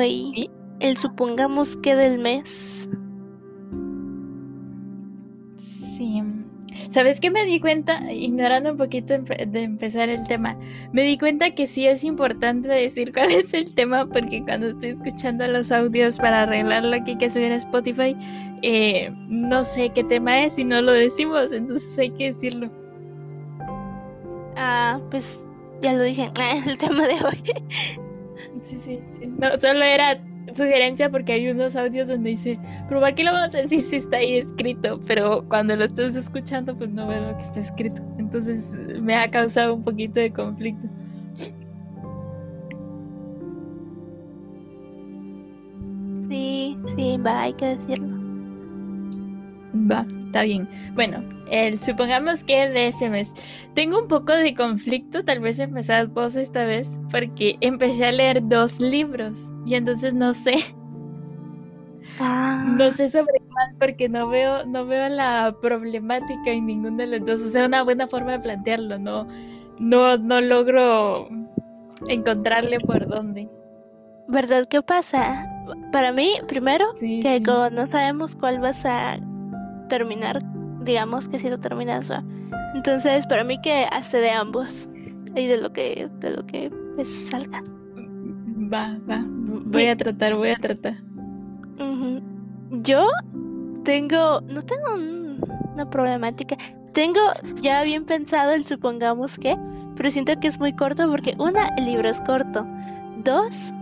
hoy el supongamos que del mes. Sí. ¿Sabes qué me di cuenta? Ignorando un poquito de empezar el tema, me di cuenta que sí es importante decir cuál es el tema porque cuando estoy escuchando los audios para arreglarlo aquí que subir a Spotify, eh, no sé qué tema es y no lo decimos, entonces hay que decirlo. Ah, pues ya lo dije, el tema de hoy. Sí, sí, sí. No, solo era sugerencia porque hay unos audios donde dice, pero ¿por qué lo vamos a decir si está ahí escrito? Pero cuando lo estás escuchando, pues no veo que está escrito. Entonces me ha causado un poquito de conflicto. Sí, sí, va, hay que decirlo. Va, está bien. Bueno, el, supongamos que de ese mes. Tengo un poco de conflicto, tal vez empezar vos esta vez, porque empecé a leer dos libros y entonces no sé. Ah. No sé sobre cuál porque no veo, no veo la problemática en ninguno de los dos. O sea, una buena forma de plantearlo, no, no, no logro encontrarle por dónde. ¿Verdad? ¿Qué pasa? Para mí, primero, que como no sabemos cuál vas a terminar, digamos que si lo terminas, entonces para mí que hace de ambos y de lo que de lo que pues, salga. Va, va, voy a tratar, voy a tratar. Yo tengo, no tengo una problemática, tengo ya bien pensado el supongamos que, pero siento que es muy corto porque una, el libro es corto, dos,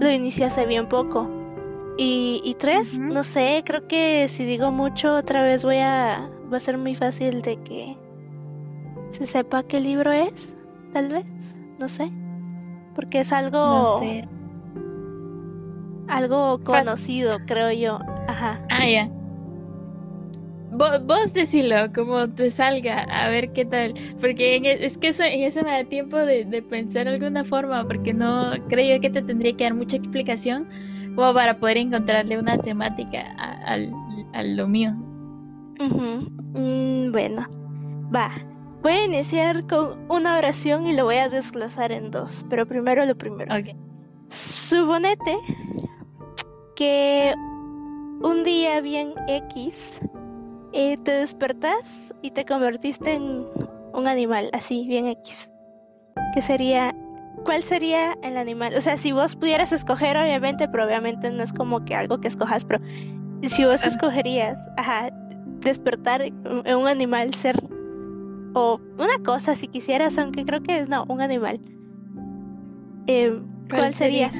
lo inicié hace bien poco. Y, y tres, no sé, creo que si digo mucho otra vez voy a... va a ser muy fácil de que se sepa qué libro es, tal vez, no sé. Porque es algo... No sé. Algo conocido, creo yo. Ajá. Ah, ya. Vos, vos decilo, como te salga, a ver qué tal. Porque e, es que eso, en eso me da tiempo de, de pensar alguna forma, porque no creo que te tendría que dar mucha explicación como para poder encontrarle una temática a, lo mío. Mm, bueno, va. Voy a iniciar con una oración y lo voy a desglosar en dos, pero primero lo primero. Okay. Suponete que un día bien X eh, te despertás y te convertiste en un animal, así, bien X. Que sería ¿cuál sería el animal? O sea, si vos pudieras escoger, obviamente, pero obviamente no es como que algo que escojas, pero si vos escogerías, ajá, despertar en un animal, ser, o una cosa, si quisieras, aunque creo que es, no, un animal, eh, ¿cuál, sería?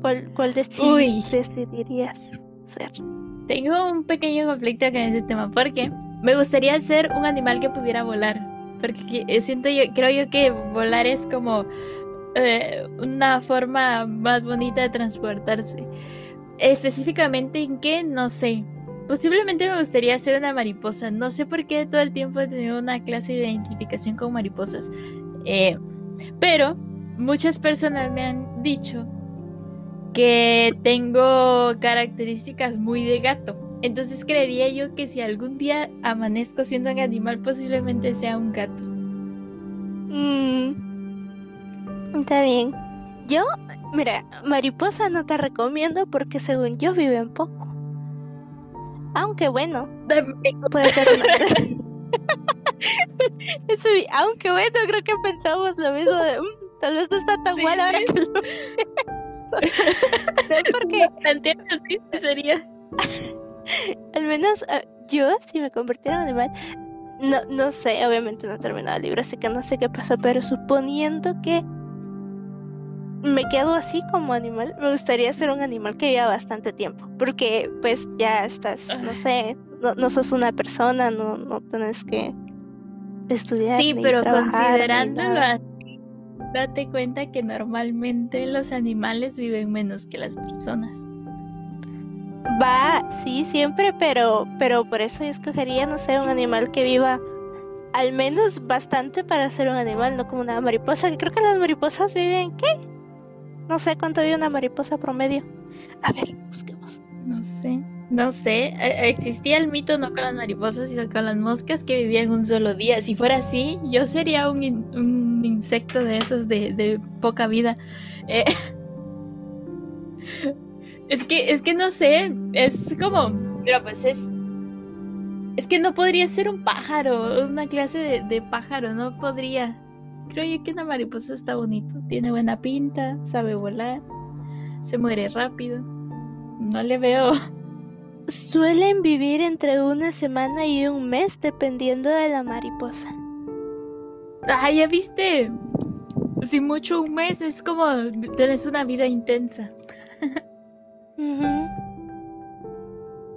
¿Cuál, cuál decidirías ser? Tengo un pequeño conflicto con ese tema, porque me gustaría ser un animal que pudiera volar. Porque siento yo, creo yo que volar es como eh, una forma más bonita de transportarse. Específicamente en qué, no sé. Posiblemente me gustaría ser una mariposa. No sé por qué todo el tiempo he tenido una clase de identificación con mariposas. Eh, pero muchas personas me han dicho que tengo características muy de gato. Entonces creería yo que si algún día amanezco siendo un animal, posiblemente sea un gato. Mm, está bien. Yo, mira, mariposa no te recomiendo porque según yo viven poco. Aunque bueno, puede ser Eso, aunque bueno, creo que pensamos lo mismo de, mm, tal vez no está tan mal ahora que lo porque sería Al menos ah, yo, si me convirtiera en animal, no, no sé, obviamente no he terminado el libro, así que no sé qué pasó, pero suponiendo que me quedo así como animal, me gustaría ser un animal que viva bastante tiempo, porque pues ya estás, no sé, no, sos una persona, no, no tenés que estudiar. Sí, pero considerándolo así, date cuenta que normalmente los animales viven menos que las personas. Va, sí, siempre, pero, pero por eso yo escogería, no sé, un animal que viva al menos bastante para ser un animal, no como una mariposa, que creo que las mariposas viven, ¿qué? No sé cuánto vive una mariposa promedio. A ver, busquemos. No sé, no sé. E, existía el mito no con las mariposas, sino con las moscas que vivían un solo día. Si fuera así, yo sería un, un insecto de esos de, de poca vida. Eh, Es que, es que no sé, es como, pero pues es, es que no podría ser un pájaro, una clase de, de pájaro, no podría. Creo yo que una mariposa está bonito, tiene buena pinta, sabe volar, se muere rápido. No le veo. Suelen vivir entre una semana y un mes dependiendo de la mariposa. Ah, ya viste. Si mucho un mes es como tienes una vida intensa.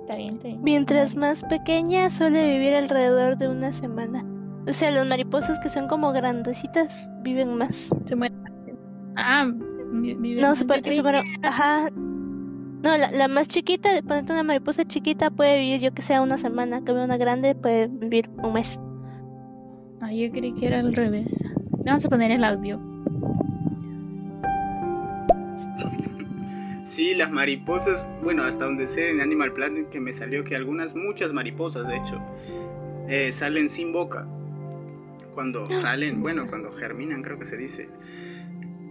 Está bien, está bien. Mientras más pequeña suele vivir alrededor de una semana. O sea, las mariposas que son como grandecitas viven más. Se muere rápido. Ah, vi- vive No, más. super, Yo creí super, que- ajá. No, la, la más chiquita, ponete una mariposa chiquita puede vivir yo que sea una semana, que una grande puede vivir un mes. Ah, yo creí que era al revés. Vamos a poner el audio. Sí, las mariposas, bueno, hasta donde sé en Animal Planet que me salió que algunas, muchas mariposas de hecho, eh, salen sin boca. Cuando salen, bueno, cuando germinan creo que se dice.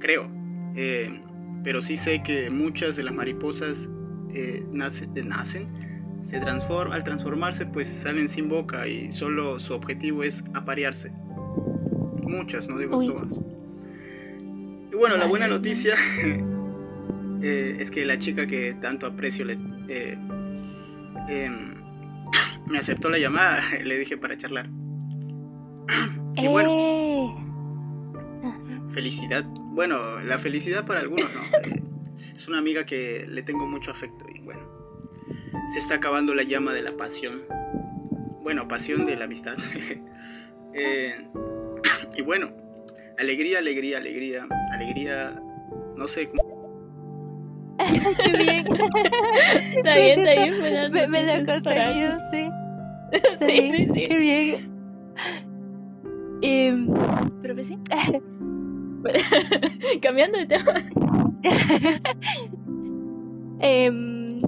Creo. Eh, pero sí sé que muchas de las mariposas eh, nace- nacen, se transforman, al transformarse pues salen sin boca y solo su objetivo es aparearse. Muchas, no digo Uy. todas. Y bueno, la buena noticia eh, es que la chica que tanto aprecio le, eh, em, me aceptó la llamada, le dije para charlar. Y bueno, ¡Eh! felicidad. Bueno, la felicidad para algunos, ¿no? Es una amiga que le tengo mucho afecto y bueno, se está acabando la llama de la pasión. Bueno, pasión de la amistad. Y bueno, alegría, alegría, alegría, alegría, no sé, cómo- ¡Qué bien! Está bien, está bien. buenas me, me lo contagió, sí. Sí, sí, sí. ¡Qué bien! Em, pero pues sí. Cambiando de tema. Em,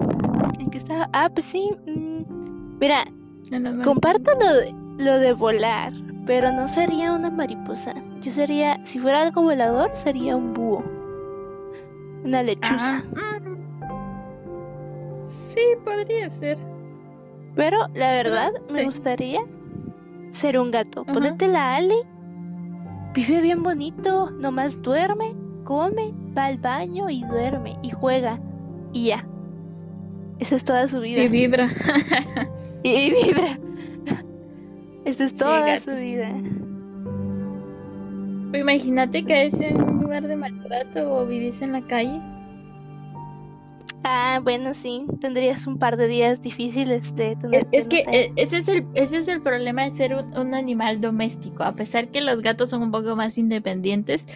¿En qué estaba? Ah, pues sí. mm, mira, No, no, no. comparto lo de, lo de volar, pero no sería una mariposa. Yo sería, si fuera algo volador, sería un búho. Una lechuza. Ah, mm. Sí, podría ser. Pero la verdad, me gustaría ser un gato. Ponete la Ale, vive bien bonito, nomás duerme, come, va al baño y duerme y juega. Y ya. Esa es toda su vida. Y vibra. Y, vibra. Esa es toda su vida. Pues imagínate que es en un lugar de maltrato o vivís en la calle. Ah, bueno, sí. Tendrías un par de días difíciles de tener Es, que no sé. eh, ese es el, ese es el problema de ser un, un animal doméstico. A pesar que los gatos son un poco más independientes,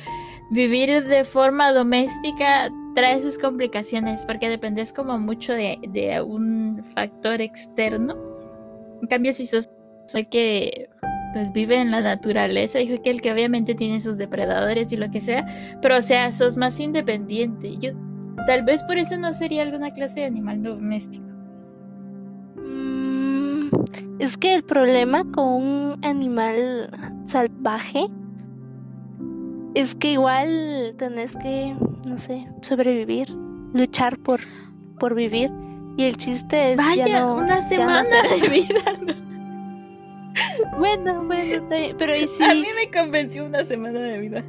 vivir de forma doméstica trae sus complicaciones porque dependes como mucho de, de un factor externo. En cambio, si sos el que pues vive en la naturaleza, y que el que obviamente tiene sus depredadores y lo que sea, pero o sea, sos más independiente. Yo tal vez por eso no sería alguna clase de animal doméstico. Mm, es que el problema con un animal salvaje es que igual tenés que, no sé, sobrevivir, luchar por, por vivir. Y el chiste es ya Vaya, no- una ya no semana hacer de vida. ¿No? Bueno, bueno, pero y A mí si, me convenció una semana de vida.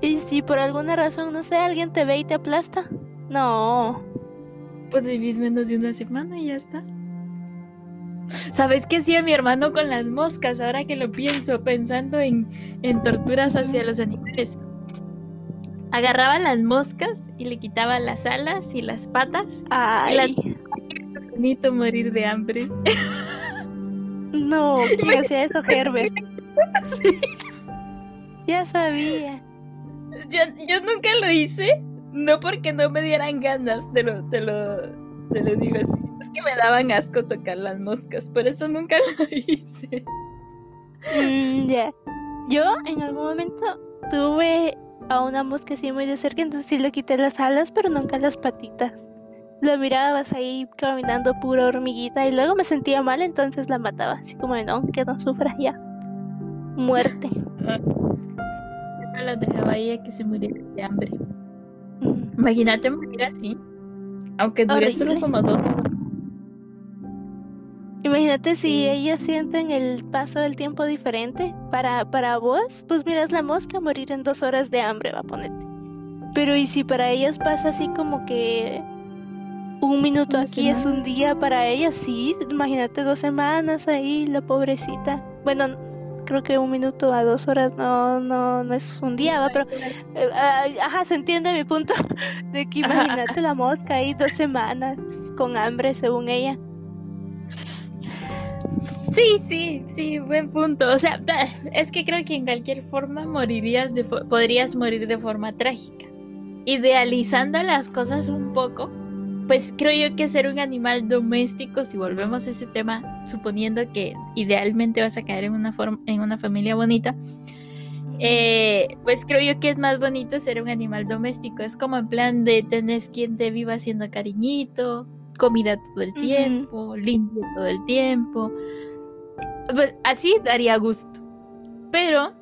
y si por alguna razón, no sé, alguien te ve y te aplasta. No. Pues vivir menos de una semana y ya está. ¿Sabes qué hacía mi hermano con las moscas? Ahora que lo pienso, pensando en, en torturas hacia los animales. Agarraba las moscas y le quitaba las alas y las patas. Ay, Bonito morir de hambre. no, ¿quién hacía eso, Herbert? Sí. Ya sabía. Yo, yo nunca lo hice, no porque no me dieran ganas, te lo, te lo, te lo digo así. Es que me daban asco tocar las moscas, por eso nunca lo hice. Mm, ya. Yo en algún momento tuve a una mosca así muy de cerca, entonces sí le quité las alas, pero nunca las patitas. Lo mirabas ahí caminando pura hormiguita y luego me sentía mal, entonces la mataba. Así como de no, que no sufra ya. Muerte. Yo las dejaba ahí a que se muriera de hambre. Imagínate morir así. Aunque dure solo como dos. Imagínate si ellos sienten el paso del tiempo diferente. Para, para vos, pues miras la mosca morir en dos horas de hambre, va a ponerte. Pero y si para ellos pasa así como que un minuto Una aquí es un día para ellos, sí, imagínate dos semanas ahí, la pobrecita. Bueno, creo que un minuto a dos horas no, no, no es un día, va, pero eh, ajá, se entiende mi punto de que imagínate la mosca ahí dos semanas con hambre según ella. Sí, sí, sí, buen punto. O sea, es que creo que en cualquier forma morirías de fo- podrías morir de forma trágica. Idealizando las cosas un poco, pues creo yo que ser un animal doméstico, si volvemos a ese tema, suponiendo que idealmente vas a caer en una forma, en una familia bonita, eh, pues creo yo que es más bonito ser un animal doméstico. Es como en plan de tenés quien te viva haciendo cariñito, comida todo el tiempo, limpio todo el tiempo. Pues así daría gusto. Pero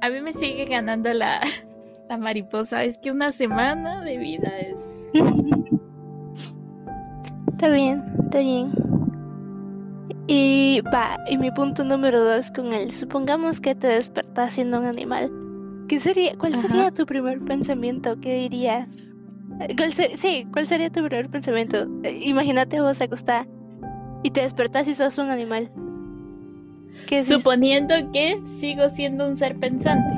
a mí me sigue ganando la, la mariposa. Es que una semana de vida es... Está bien, está bien. Y va, y mi punto número dos con él. Supongamos que te despertás siendo un animal. ¿Qué sería, ¿Cuál Ajá. sería tu primer pensamiento? ¿Qué dirías? Eh, ¿Cuál sí, ¿cuál sería tu primer pensamiento? Eh, Imagínate vos acostás y te despertás y sos un animal. Suponiendo que sigo siendo un ser pensante.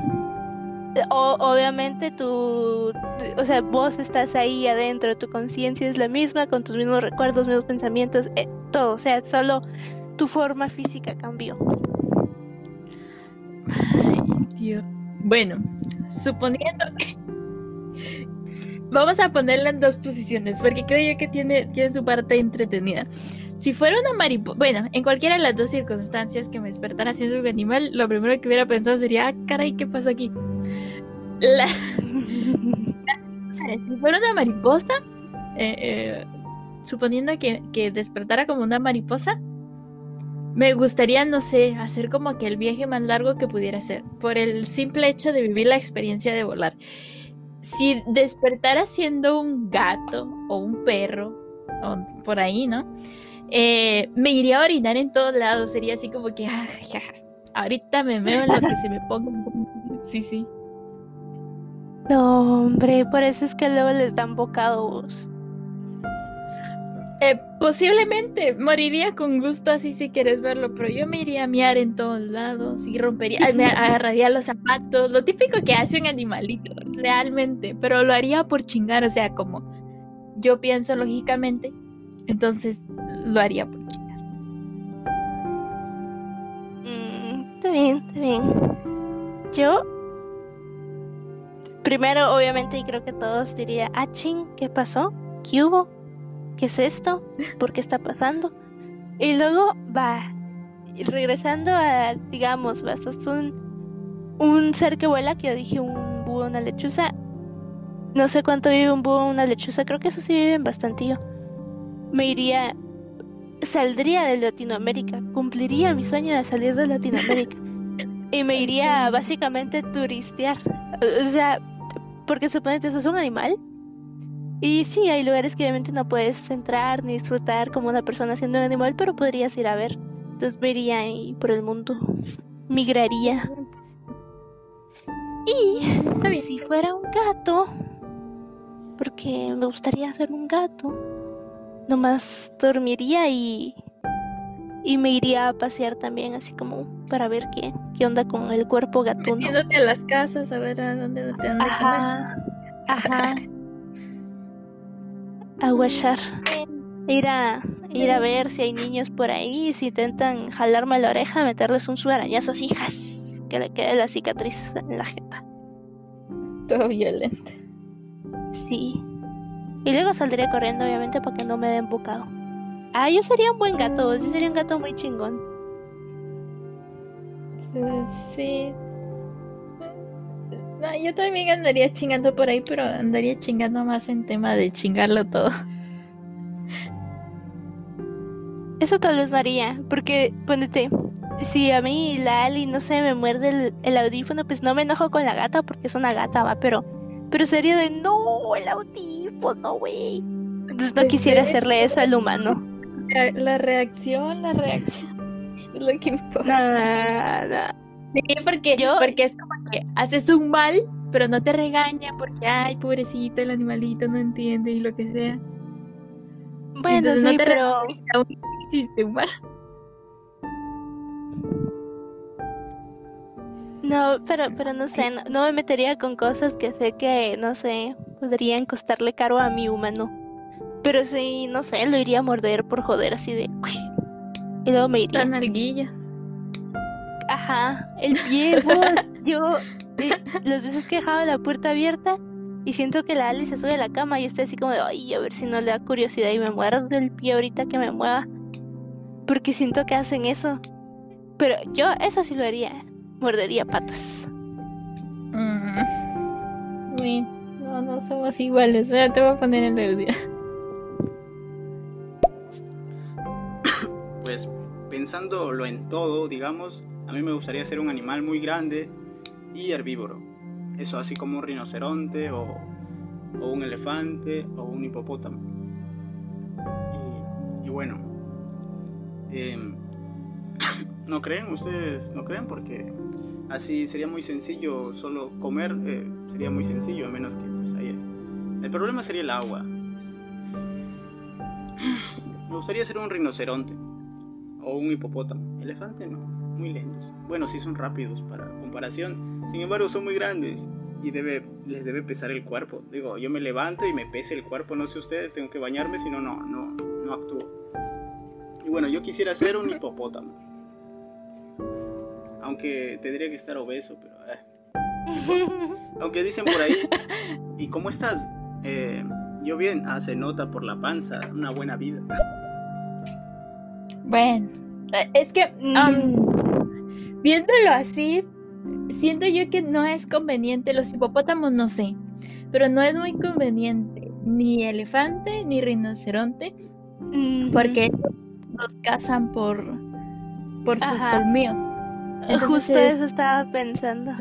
Obviamente tú, o sea, vos estás ahí adentro, tu conciencia es la misma, con tus mismos recuerdos, mismos pensamientos, eh, todo, o sea, solo tu forma física cambió. Ay. Bueno, suponiendo que. Vamos a ponerla en dos posiciones, porque creo yo que tiene, tiene su parte entretenida. Si fuera una mariposa, bueno, en cualquiera de las dos circunstancias que me despertara siendo un animal, lo primero que hubiera pensado sería, ah, caray, ¿qué pasó aquí? Si fuera una mariposa, eh, eh, suponiendo que, que despertara como una mariposa, me gustaría, no sé, hacer como que el viaje más largo que pudiera hacer, por el simple hecho de vivir la experiencia de volar. Si despertara siendo un gato o un perro, o por ahí, ¿no? Eh, me iría a orinar en todos lados, sería así como que, ah, ja, ja, ahorita me veo en lo que se me ponga. Sí, sí. No, hombre, por eso es que luego les dan bocados. Eh, posiblemente moriría con gusto así si quieres verlo, pero yo me iría a miar en todos lados y rompería, me agarraría los zapatos, lo típico que hace un animalito, realmente, pero lo haría por chingar, o sea, como yo pienso lógicamente, entonces lo haría por chingar. Mm, está bien, está bien. Yo, primero, obviamente, y creo que todos diría, ah, ching, ¿qué pasó? ¿Qué hubo? ¿Qué es esto? ¿Por qué está pasando? Y luego va, regresando a, digamos, va, sos un, un ser que vuela, que yo dije un búho, una lechuza. No sé cuánto vive un búho, una lechuza, creo que eso sí viven bastantillo. Me iría, saldría de Latinoamérica, cumpliría mi sueño de salir de Latinoamérica. Y me iría Sí. básicamente turistear. O sea, porque suponete, eso es un animal. Y sí, hay lugares que obviamente no puedes entrar ni disfrutar como una persona siendo un animal, pero podrías ir a ver. Entonces me iría ahí por el mundo. Migraría. Y si fuera un gato, porque me gustaría ser un gato, nomás dormiría y, y me iría a pasear también, así como para ver qué, qué onda con el cuerpo gatuno. Metiéndote a las casas a ver a dónde te dan de comer. Ajá, ajá. A guachar. Ir a, ir a ver si hay niños por ahí, si intentan jalarme la oreja, meterles un suarañazo así, jas, que le quede la cicatriz en la jeta. Todo violento. Sí. Y luego saldría corriendo, obviamente, para que no me den bocado. Ah, yo sería un buen gato, yo sería un gato muy chingón. Eh, sí. No, yo también andaría chingando por ahí, pero andaría chingando más en tema de chingarlo todo. Eso tal vez no haría, porque ponete, si a mí la Ali, no sé, me muerde el, el audífono, pues no me enojo con la gata porque es una gata, va, pero Pero sería de no, el audífono, güey. Entonces no quisiera hacerle eso al humano. La, la reacción, la reacción. Es lo que importa. Nada. Sí, porque, Yo- porque es como que haces un mal, pero no te regaña porque, ay, pobrecito, el animalito no entiende y lo que sea. Bueno, Entonces no sí, te pero Aún hiciste un mal. No, pero, pero no sé, no, no me metería con cosas que sé que, no sé, podrían costarle caro a mi humano. Pero sí, no sé, lo iría a morder por joder así de. Y luego me La iría. nalguilla. Ajá, el pie, vos, yo, eh, las veces que he dejado la puerta abierta y siento que la Ali se sube a la cama y estoy así como de, ay, a ver si no le da curiosidad y me muerdo el pie ahorita que me mueva. Porque siento que hacen eso. Pero yo eso sí lo haría, mordería patas. Mm. Uy, no, no somos iguales. Ya te voy a poner en el día. Pues pensándolo en todo, digamos, a mí me gustaría ser un animal muy grande y herbívoro. Eso así como un rinoceronte o, o un elefante o un hipopótamo. Y, y bueno, em, ¿no creen? ¿Ustedes no creen? Porque así sería muy sencillo, solo comer eh, sería muy sencillo, a menos que pues haya... El problema sería el agua. Me gustaría ser un rinoceronte o un hipopótamo. Elefante no, muy lentos. Bueno, sí son rápidos para comparación, sin embargo son muy grandes y debe, les debe pesar el cuerpo. Digo, yo me levanto y me pese el cuerpo, no sé ustedes, tengo que bañarme, si no, no, no, no actúo. Y bueno, yo quisiera ser un hipopótamo. Aunque tendría que estar obeso, pero... eh. Aunque dicen por ahí, ¿y cómo estás? Eh, yo bien, ah, se nota por la panza, una buena vida. Bueno, eh, es que am, viéndolo así, siento yo que no es conveniente. Los hipopótamos no sé, pero no es muy conveniente ni elefante ni rinoceronte Ujú. porque los cazan por por sus Ajá. colmillos. Entonces Justo es- eso estaba pensando.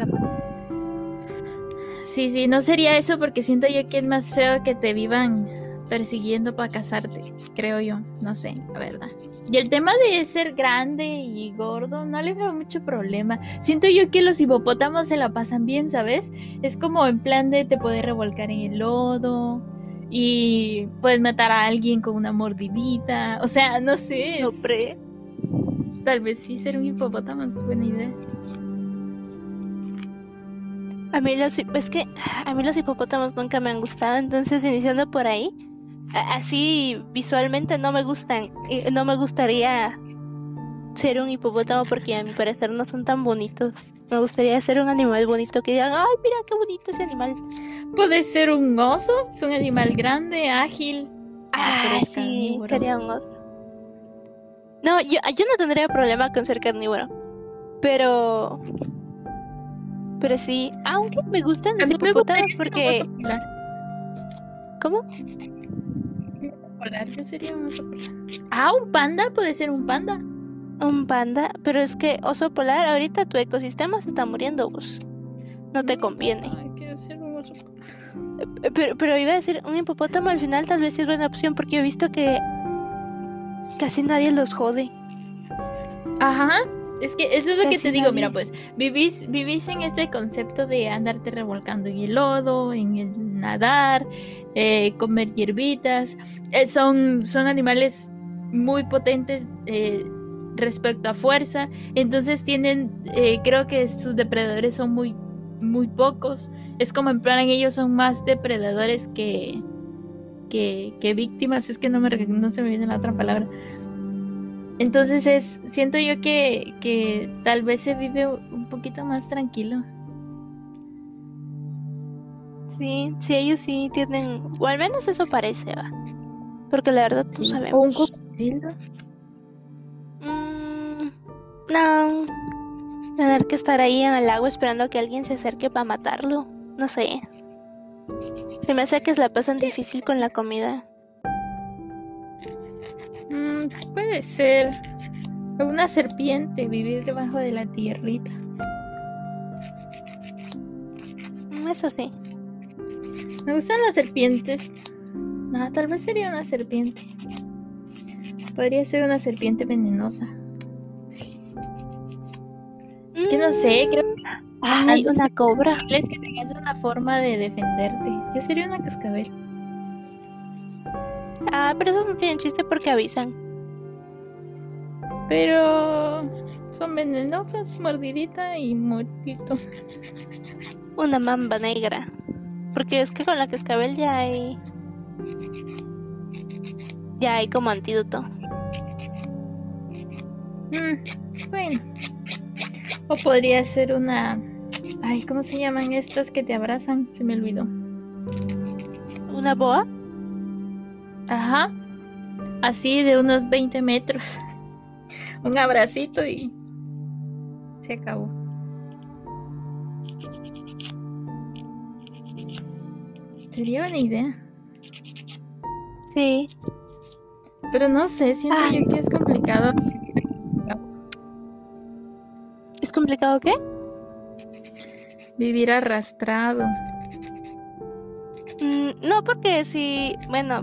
Sí, sí, no sería eso porque siento yo que es más feo que te vivan persiguiendo para casarte, creo yo, no sé, la verdad. Y el tema de ser grande y gordo, no le veo mucho problema. Siento yo que los hipopótamos se la pasan bien, ¿sabes? Es como en plan de te puedes revolcar en el lodo y puedes matar a alguien con una mordidita. O sea, no sé. No, pre. Tal vez sí ser un hipopótamo es buena idea. A mí los es que a mí los hipopótamos nunca me han gustado, entonces iniciando por ahí, así visualmente no me gustan, no me gustaría ser un hipopótamo porque a mi parecer no son tan bonitos. Me gustaría ser un animal bonito que digan, ay, mira qué bonito ese animal. Puede ser un oso, es un animal grande, ágil. Ah, pero Ah, sí, sería un oso. No, yo, yo no tendría problema con ser carnívoro, pero, pero sí, aunque me gustan los hipopótamos porque. ¿cómo? Yo sería un oso polar. Ah, un panda, puede ser un panda. Un panda, pero es que oso polar, ahorita tu ecosistema se está muriendo, vos. No te conviene. Ay, quiero ser un oso polar. Eh, Pero, pero iba a decir, un hipopótamo al final tal vez es buena opción porque he visto que casi nadie los jode. Ajá. Es que eso es lo que te digo, mira, pues vivís, vivís en este concepto de andarte revolcando en el lodo, en el nadar, eh, comer hierbitas. Eh, son, son animales muy potentes eh, respecto a fuerza, entonces tienen, eh, creo que sus depredadores son muy, muy pocos. Es como en plan, ellos son más depredadores que, que, que víctimas, es que no, me, no se me viene la otra palabra. Entonces es, siento yo que, que tal vez se vive un poquito más tranquilo. Sí, sí, ellos sí tienen, o al menos eso parece, va. Porque la verdad tú O un sabemos. cocodrilo. Mm, no, tener que estar ahí en el agua esperando a que alguien se acerque para matarlo. No sé. Se me hace que es la pasan difícil con la comida. Mm, puede ser. Una serpiente, vivir debajo de la tierrita. Mm, Eso sí. Me gustan las serpientes. No, tal vez sería una serpiente. Podría ser una serpiente venenosa. Es que no sé, creo que Ay, una cobra. es que tengas una forma de defenderte. Yo sería una cascabel. Ah, pero esos no tienen chiste porque avisan. Pero son venenosas, mordidita y muertito. Una mamba negra. Porque es que con la cascabel ya hay. Ya hay como antídoto. Mm, bueno. O podría ser una. Ay, ¿cómo se llaman estas que te abrazan? Se me olvidó. ¿Una boa? Ajá. Así de unos 20 metros. Un abracito y. Se acabó. Sería buena idea. Sí. Pero no sé, siento Ay. yo que es complicado. ¿Es complicado qué? Vivir arrastrado. Mm, no, porque si. Bueno,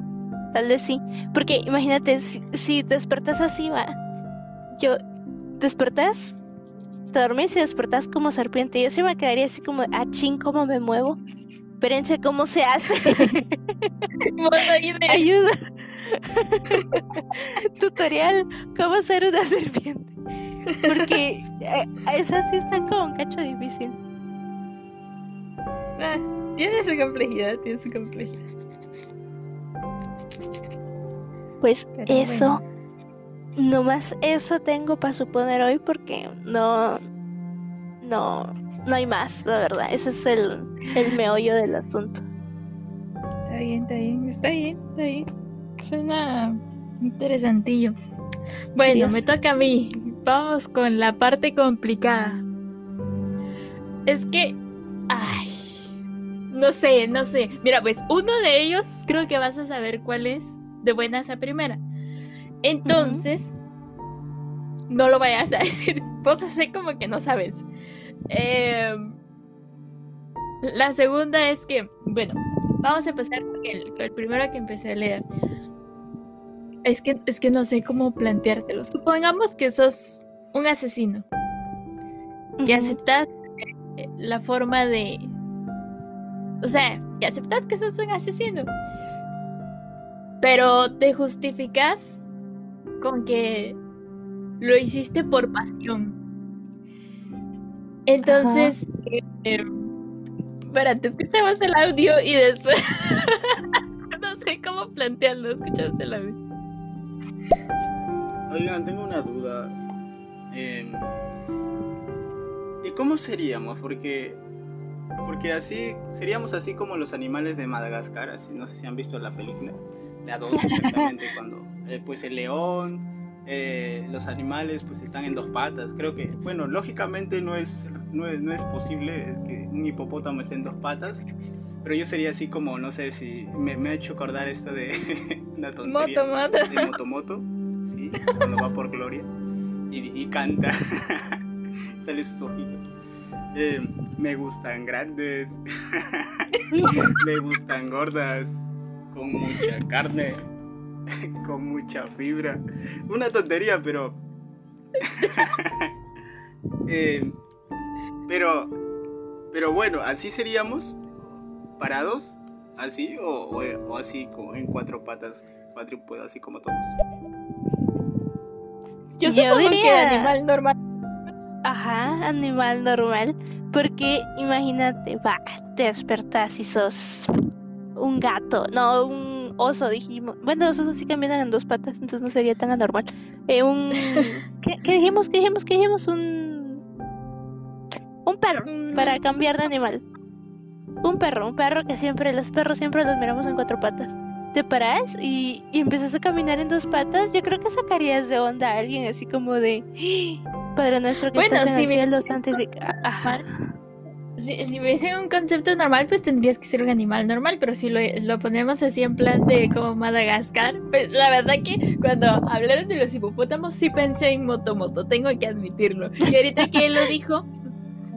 tal vez sí. Porque imagínate, si, si despertas así, va. Yo. Despertas, te dormís y despertas como serpiente. Yo sí me quedaría así como, ah, ching, ¿cómo me muevo? Espérense, ¿cómo se hace? Ayuda. Tutorial, ¿cómo ser una serpiente? Porque eh, esas sí están como un cacho difícil. Ah, tiene su complejidad, tiene su complejidad. Pues Pero eso, bueno. nomás eso tengo para suponer hoy porque no, no, no hay más, la verdad. Ese es el, el meollo del asunto. Está bien, está bien, está bien, está bien. Suena interesantillo. Bueno, me toca a mí. Vamos con la parte complicada. Es que. Ay. No sé, no sé. Mira, pues uno de ellos creo que vas a saber cuál es de buenas a primera. Entonces. No lo vayas a decir. Vos hacer como que no sabes. Em, la segunda es que, bueno, vamos a empezar con el, con el primero que empecé a leer. Es que, es que no sé cómo planteártelo. Supongamos que sos un asesino y Ujú. aceptas eh, la forma de. O sea, que aceptas que sos un asesino. Pero te justificas con que lo hiciste por pasión. Entonces, eh, eh, espérate, escuchamos el audio y después. no sé cómo plantearlo, escuchamos el audio. Oigan, tengo una duda. Em, ¿Y cómo seríamos? Porque, porque así seríamos así como los animales de Madagascar. Así, no sé si han visto la película. La 2 exactamente cuando eh, pues el león, eh, los animales pues están en dos patas. Creo que, bueno, lógicamente no es, no es, no es posible que un hipopótamo esté en dos patas. Pero yo sería así como, no sé si me, me ha hecho acordar esto de una tontería Moto, moto. de Motomoto, ¿sí? Cuando va por Gloria y, y canta, sale sus ojitos. Eh, me gustan grandes, me gustan gordas, con mucha carne, con mucha fibra. Una tontería, pero. Eh, pero. Pero bueno, así seríamos parados, así o, o- o así como en cuatro patas, cuadrúpedo, así como todos. Yo Yo supongo que diría- animal normal. Ajá, animal normal. Porque imagínate, va, te despertas y sos un gato, no, un oso, dijimos. Bueno, los osos sí caminan en dos patas, entonces no sería tan anormal. Eh, un. ¿qué, qué dijimos? ¿Qué dijimos? ¿Qué dijimos? Un. Un perro, para cambiar de animal. Un perro, un perro que siempre, los perros siempre los miramos en cuatro patas. Te paras y, y empiezas a caminar en dos patas, yo creo que sacarías de onda a alguien así como de. "¡Ah! Padre nuestro que Bueno, estás en si el bien- cielo, santifica-". Ajá. Si, si hubiese un concepto normal, pues tendrías que ser un animal normal, pero si lo, lo ponemos así en plan de como Madagascar, pues la verdad que cuando hablaron de los hipopótamos sí pensé en Motomoto, tengo que admitirlo. Y ahorita que él lo dijo,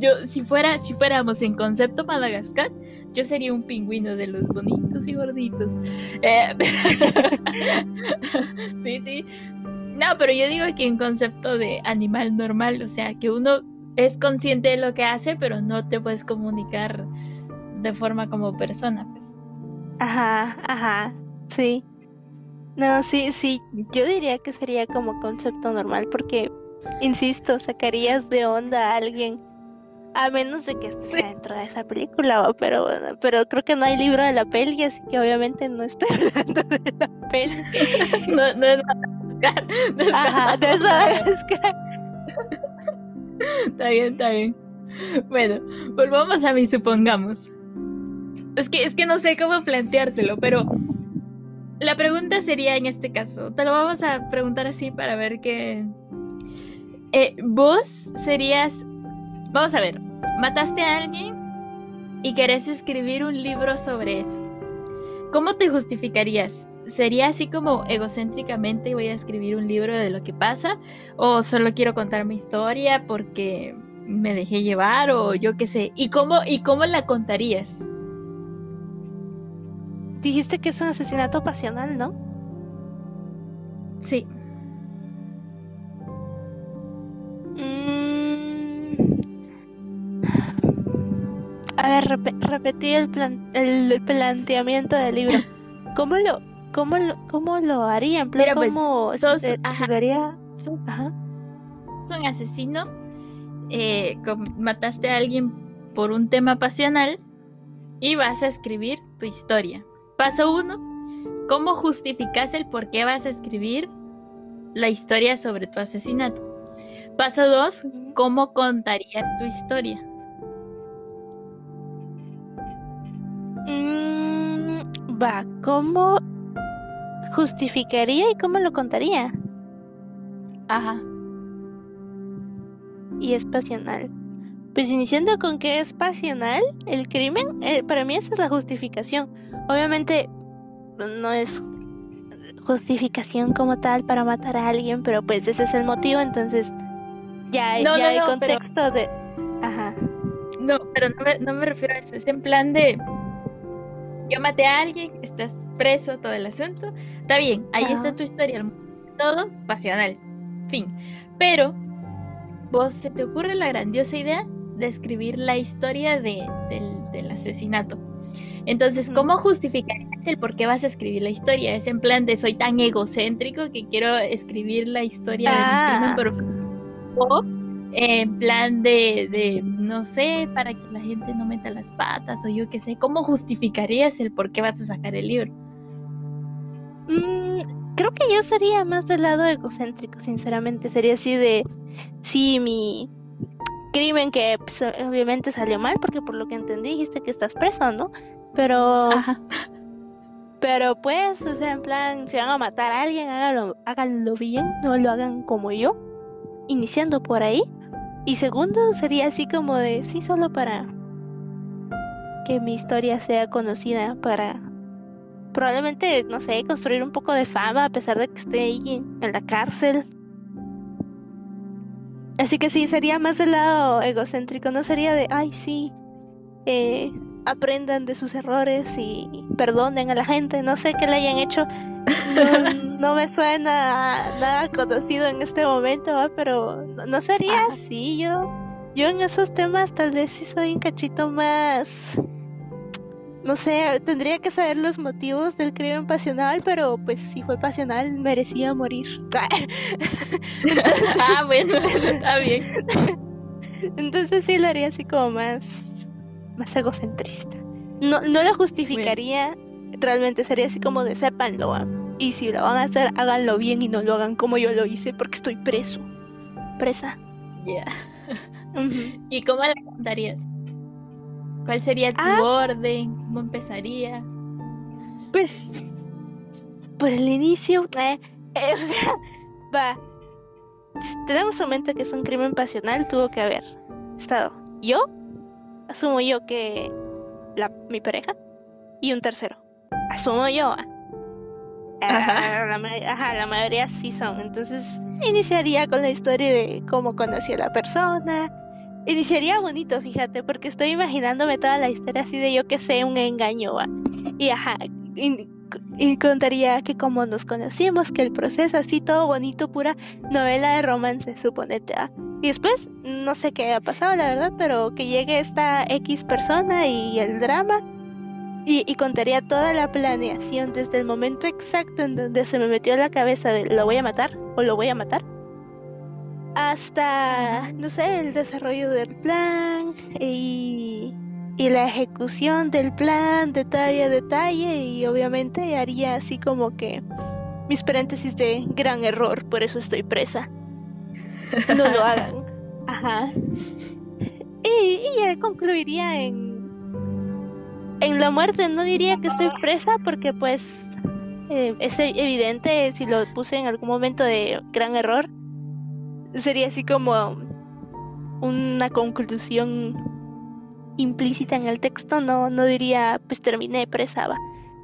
yo si fuera si fuéramos en concepto Madagascar, Yo sería un pingüino de los bonitos y gorditos. Eh, sí, sí. No, pero yo digo que en concepto de animal normal, o sea, que uno es consciente de lo que hace, pero no te puedes comunicar de forma como persona, pues. Ajá, ajá, sí. No, sí, sí, yo diría que sería como concepto normal porque, insisto, sacarías de onda a alguien, a menos de que esté dentro de esa película, pero, pero creo que no hay libro de la peli, así que obviamente no estoy hablando de la peli. no, no es Madagascar. No es Ajá, no es Madagascar. está bien, está bien. Bueno, volvamos a mí, supongamos. Es que, es que no sé cómo planteártelo, pero la pregunta sería en este caso, te lo vamos a preguntar así para ver qué... Eh, vos serías... Vamos a ver, mataste a alguien y querés escribir un libro sobre eso. ¿Cómo te justificarías? ¿Sería así como egocéntricamente voy a escribir un libro de lo que pasa? ¿O solo quiero contar mi historia porque me dejé llevar o yo qué sé? ¿Y cómo, y cómo la contarías? Dijiste que es un asesinato pasional, ¿no? Sí. A ver, repetí el, el, planteamiento del libro. ¿Cómo lo, cómo lo, cómo lo haría? En plan, pues, ¿cómo sos, ajá. un asesino, eh, mataste a alguien por un tema pasional y vas a escribir tu historia. Paso 1. ¿Cómo justificas el por qué vas a escribir la historia sobre tu asesinato? Paso 2. ¿Cómo contarías tu historia? Va, ¿cómo justificaría y cómo lo contaría? Ajá. Y es pasional. Pues iniciando con que es pasional el crimen, eh, para mí esa es la justificación. Obviamente no es justificación como tal para matar a alguien, pero pues ese es el motivo, entonces ya, ya hay contexto de... Ajá. No, pero no me, no me refiero a eso, es en plan de... Yo maté a alguien, estás preso, todo el asunto. Está bien, ahí está tu historia, todo pasional, fin. Pero, vos se te ocurre la grandiosa idea describir la historia de, del, asesinato. Entonces, ¿cómo justificarías el por qué vas a escribir la historia? Es en plan de soy tan egocéntrico que quiero escribir la historia de mi crimen ah. perfecto. O en plan de, de, no sé, para que la gente no meta las patas o yo qué sé. ¿Cómo justificarías el por qué vas a sacar el libro? Mm, creo que yo sería más del lado egocéntrico, sinceramente. Sería así de, sí, mi, crimen que pues, obviamente salió mal porque por lo que entendí dijiste que estás preso, ¿no? Pero pero pues, o sea, en plan, si van a matar a alguien, háganlo, háganlo bien, no lo hagan como yo, iniciando por ahí. Y segundo, sería así como de, sí, solo para que mi historia sea conocida, para probablemente, no sé, construir un poco de fama a pesar de que esté ahí en la cárcel Así que sí, sería más del lado egocéntrico, no sería de, ay, sí, eh, aprendan de sus errores y perdonen a la gente, no sé qué le hayan hecho. No, me suena nada conocido en este momento, pero no, sería así. Yo, yo en esos temas tal vez sí soy un cachito más no sé, tendría que saber los motivos del crimen pasional, pero pues si fue pasional merecía morir. ah, bueno, está bien. Entonces sí lo haría así como más, más egocentrista. No, no lo justificaría, realmente sería así como de sépanlo. Y si lo van a hacer, háganlo bien y no lo hagan como yo lo hice porque estoy preso. Presa. Ya. ¿Y cómo la contarías? ¿Cuál sería tu ah. orden? ¿Cómo empezarías? Pues por el inicio, eh, eh, o sea, va. tenemos en mente que es un crimen pasional, tuvo que haber estado yo, asumo yo que la, mi pareja y un tercero. Asumo yo. ¿ah? Ajá. La, ajá, la mayoría sí son. Entonces iniciaría con la historia de cómo conocí a la persona, iniciaría bonito, fíjate, porque estoy imaginándome toda la historia así de yo que sé, un engaño, ¿va? Y ajá, y, contaría que como nos conocimos, que el proceso así todo bonito, pura novela de romance, suponete, ¿ah? Y después, no sé qué ha pasado, la verdad, pero que llegue esta X persona y el drama. Y, y contaría toda la planeación desde el momento exacto en donde se me metió en la cabeza de lo voy a matar o lo voy a matar. Hasta, no sé, el desarrollo del plan y, y la ejecución del plan detalle a detalle. Y obviamente haría así como que mis paréntesis de gran error, por eso estoy presa. No lo hagan. Ajá. Y, y ya concluiría en. En la muerte, no diría que estoy presa, porque pues. eh, es evidente si lo puse en algún momento de gran error. Sería así como. Una conclusión implícita en el texto. No, no diría, pues terminé presa, va.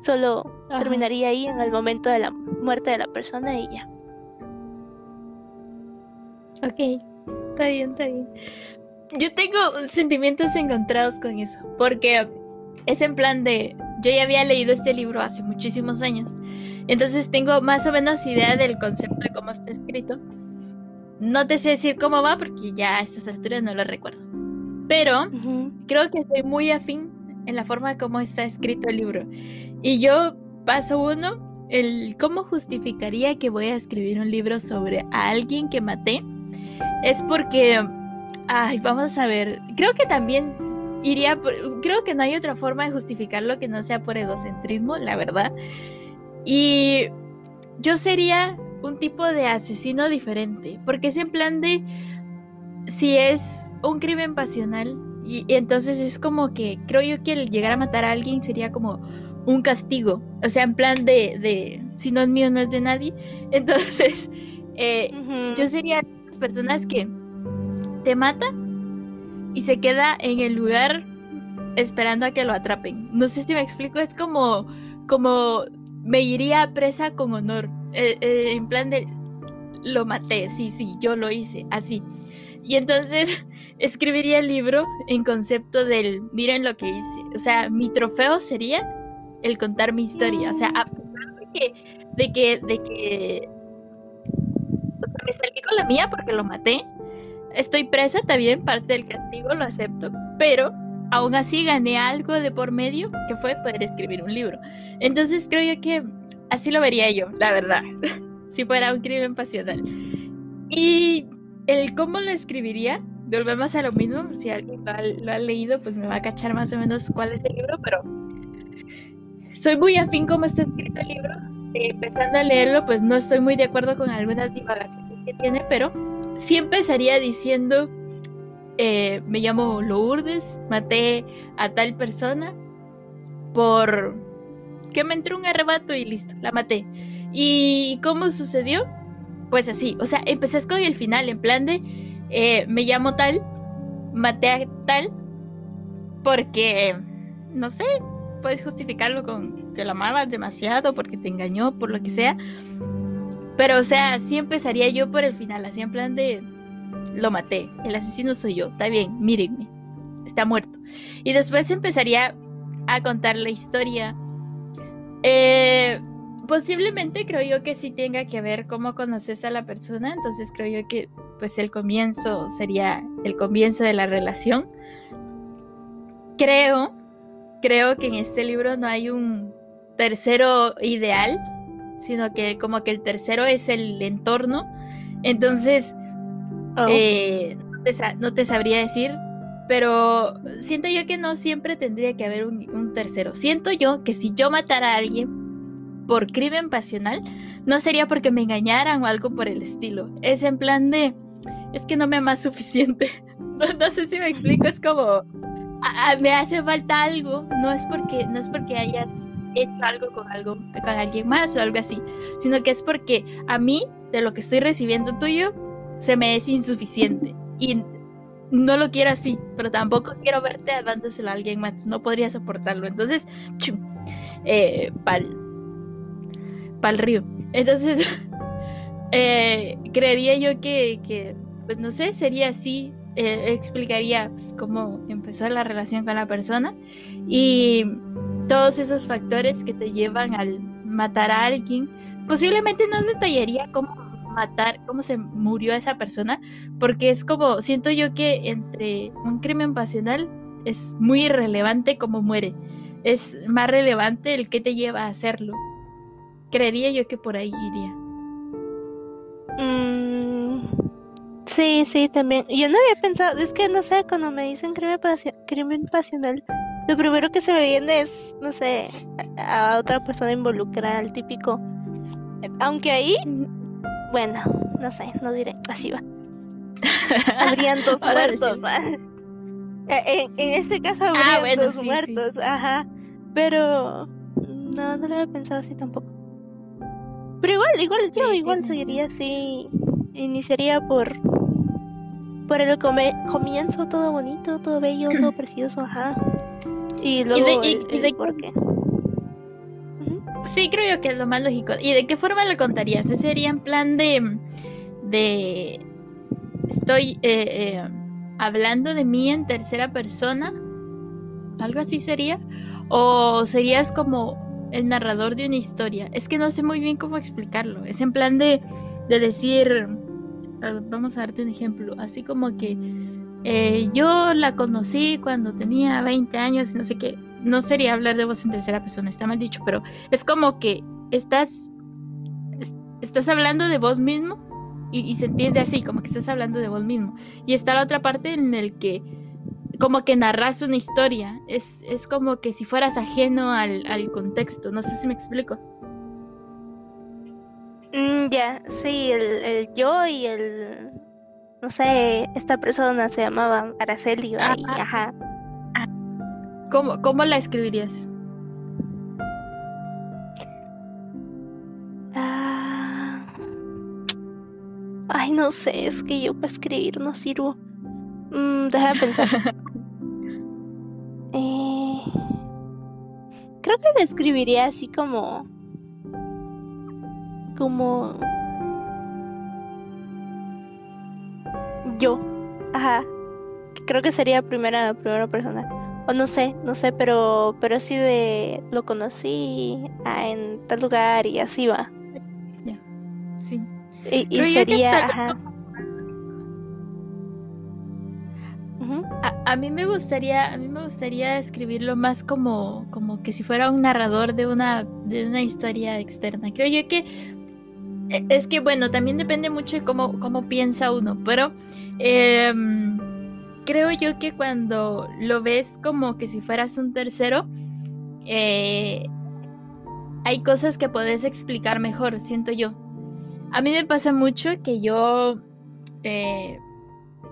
Solo Ajá. terminaría ahí en el momento de la muerte de la persona y ya. Ok, está bien, está bien. Yo tengo sentimientos encontrados con eso, porque es en plan de, yo ya había leído este libro hace muchísimos años, entonces tengo más o menos idea del concepto de cómo está escrito. No te sé decir cómo va porque ya a estas alturas no lo recuerdo, pero creo que estoy muy afín en la forma de cómo está escrito el libro. Y yo, paso uno, el cómo justificaría que voy a escribir un libro sobre a alguien que maté, es porque, ay, vamos a ver, creo que también iría, por- creo que no hay otra forma de justificarlo que no sea por egocentrismo, la verdad. Y yo sería un tipo de asesino diferente, porque es en plan de, si es un crimen pasional, y, y entonces es como que creo yo que el llegar a matar a alguien sería como un castigo. O sea, en plan de, de si no es mío, no es de nadie. Entonces, eh, Ujú. yo sería de las personas que te mata y se queda en el lugar esperando a que lo atrapen. No sé si me explico, es como, como me iría presa con honor. eh, eh, en plan de lo maté, sí, sí, yo lo hice, así. Y entonces escribiría el libro en concepto del miren lo que hice. O sea, mi trofeo sería el contar mi historia. O sea, a pesar de que, de que, de que me salí con la mía porque lo maté. Estoy presa también, parte del castigo, lo acepto. Pero aún así gané algo de por medio que fue poder escribir un libro. Entonces creo yo que así lo vería yo, la verdad. si fuera un crimen pasional. Y el cómo lo escribiría, volvemos a lo mismo. Si alguien lo ha, leído, pues me va a cachar más o menos cuál es el libro, pero soy muy afín cómo está escrito el libro. Eh, empezando a leerlo, pues no estoy muy de acuerdo con algunas divagaciones que tiene, pero sí empezaría diciendo, eh, me llamo Lourdes, maté a tal persona por que me entró un arrebato y listo, la maté. ¿Y cómo sucedió? Pues así, o sea, empecé con el final, en plan de, eh, me llamo tal, maté a tal, porque, no sé, puedes justificarlo con que lo amabas demasiado, porque te engañó, por lo que sea. Pero, o sea, sí empezaría yo por el final, así en plan de, lo maté, el asesino soy yo, está bien, mírenme, está muerto. Y después empezaría a contar la historia. Eh, posiblemente creo yo que sí tenga que ver cómo conoces a la persona, entonces creo yo que pues el comienzo sería el comienzo de la relación. Creo, creo que en este libro no hay un tercero ideal, sino que como que el tercero es el entorno. Entonces, Oh. eh, no, te sa- no te sabría decir, pero siento yo que no siempre tendría que haber un, un tercero. Siento yo que si yo matara a alguien por crimen pasional, no sería porque me engañaran o algo por el estilo. Es en plan de, es que no me amas suficiente. No, no sé si me explico, es como, "A- a- me hace falta algo, no es porque, no es porque hayas hecho algo con algo, con alguien más o algo así, sino que es porque a mí, de lo que estoy recibiendo tuyo, se me es insuficiente. Y no lo quiero así, pero tampoco quiero verte dándoselo a alguien más. No podría soportarlo. Entonces, chum, eh, pal, pal río. Entonces, eh, creería yo que, que, pues no sé, sería así. eh, explicaría pues, cómo empezó la relación con la persona y todos esos factores que te llevan al matar a alguien. Posiblemente no detallaría cómo matar, cómo se murió esa persona, porque es como, siento yo que entre un crimen pasional es muy irrelevante cómo muere. Es más relevante el que te lleva a hacerlo. Creería yo que por ahí iría. Mm, sí, sí, también. Yo no había pensado, es que no sé, cuando me dicen crimen, crimen pasional, lo primero que se me viene es, no sé, a, otra persona involucrada, el típico. Aunque ahí, bueno, no sé, no diré, así va. Habrían dos muertos. En, en, este caso ah, habrían dos muertos, ajá. Pero no, no lo había pensado así tampoco. Pero igual, igual yo igual seguiría así. Iniciaría por por el comienzo todo bonito, todo bello, todo precioso, ajá. Y luego ¿Y de, por qué. Sí, creo yo que es lo más lógico. ¿Y de qué forma lo contarías? ¿Ese sería en plan de de estoy eh, eh, hablando de mí en tercera persona? ¿Algo así sería? ¿O serías como el narrador de una historia? Es que no sé muy bien cómo explicarlo. Es en plan de, de decir, vamos a darte un ejemplo, así como que eh, yo la conocí cuando tenía 20 años y no sé qué. No sería hablar de vos en tercera persona, está mal dicho, pero es como que estás, estás hablando de vos mismo y, y, se entiende así, como que estás hablando de vos mismo. Y está la otra parte en el que como que narras una historia. Es, es como que si fueras ajeno al, al contexto. No sé si me explico. Mm, ya, sí, el, el, yo y el. No sé, esta persona se llamaba Araceli, ah, y, ajá. ¿Cómo, ¿Cómo la escribirías? Ah, ay, no sé, es que yo para escribir no sirvo. Mm, deja de pensar. eh, creo que lo escribiría así como. Como. Yo. Ajá. Creo que sería primera, primera persona. O no sé, no sé, pero, pero sí de lo conocí en tal lugar y así va. Ya, sí. Y, sería, ajá. A, mí me gustaría, a mí me gustaría escribirlo más como, como que si fuera un narrador de una, de una historia externa. Creo yo que es que bueno, también depende mucho de cómo, cómo piensa uno, pero em, creo yo que cuando lo ves como que si fueras un tercero, eh, hay cosas que puedes explicar mejor, siento yo. A mí me pasa mucho que yo eh,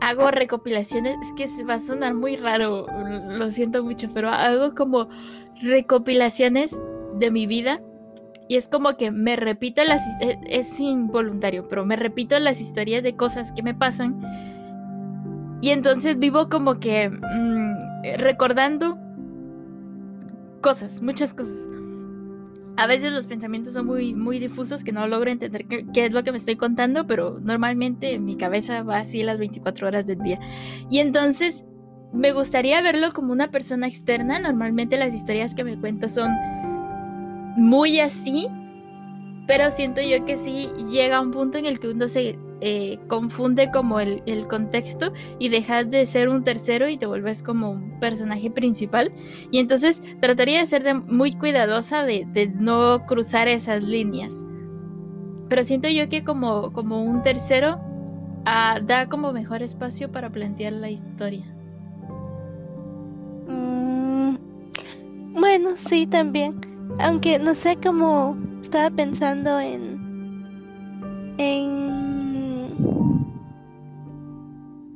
hago recopilaciones, es que va a sonar muy raro, lo siento mucho, pero hago como recopilaciones de mi vida y es como que me repito las e, es involuntario, pero me repito las historias de cosas que me pasan y entonces vivo como que mm, recordando cosas, muchas cosas a veces los pensamientos son muy, muy difusos que no logro entender qué, es lo que me estoy contando, pero normalmente mi cabeza va así las 24 horas del día. Y entonces me gustaría verlo como una persona externa. Normalmente las historias que me cuento son muy así, pero siento yo que sí llega un punto en el que uno se eh, confunde como el, contexto y dejas de ser un tercero y te vuelves como un personaje principal. Y entonces trataría de ser muy cuidadosa de, no cruzar esas líneas. Pero siento yo que como, como un tercero ah, da como mejor espacio para plantear la historia. Mm, bueno, sí, también. Aunque no sé cómo estaba pensando en en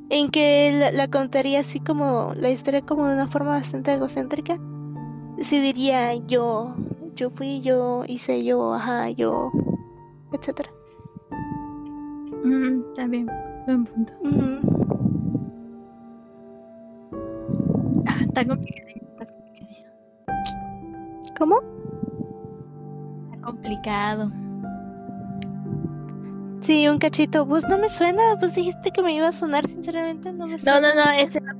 en que la, contaría así como la historia como de una forma bastante egocéntrica. Sí diría yo, yo fui, yo hice, yo, ajá, yo, etcétera. Mm, también, buen punto. Ah, está complicado. ¿Cómo? Está complicado. Sí, un cachito. Pues no me suena, pues dijiste que me iba a sonar, sinceramente no me suena. no, no, ese no.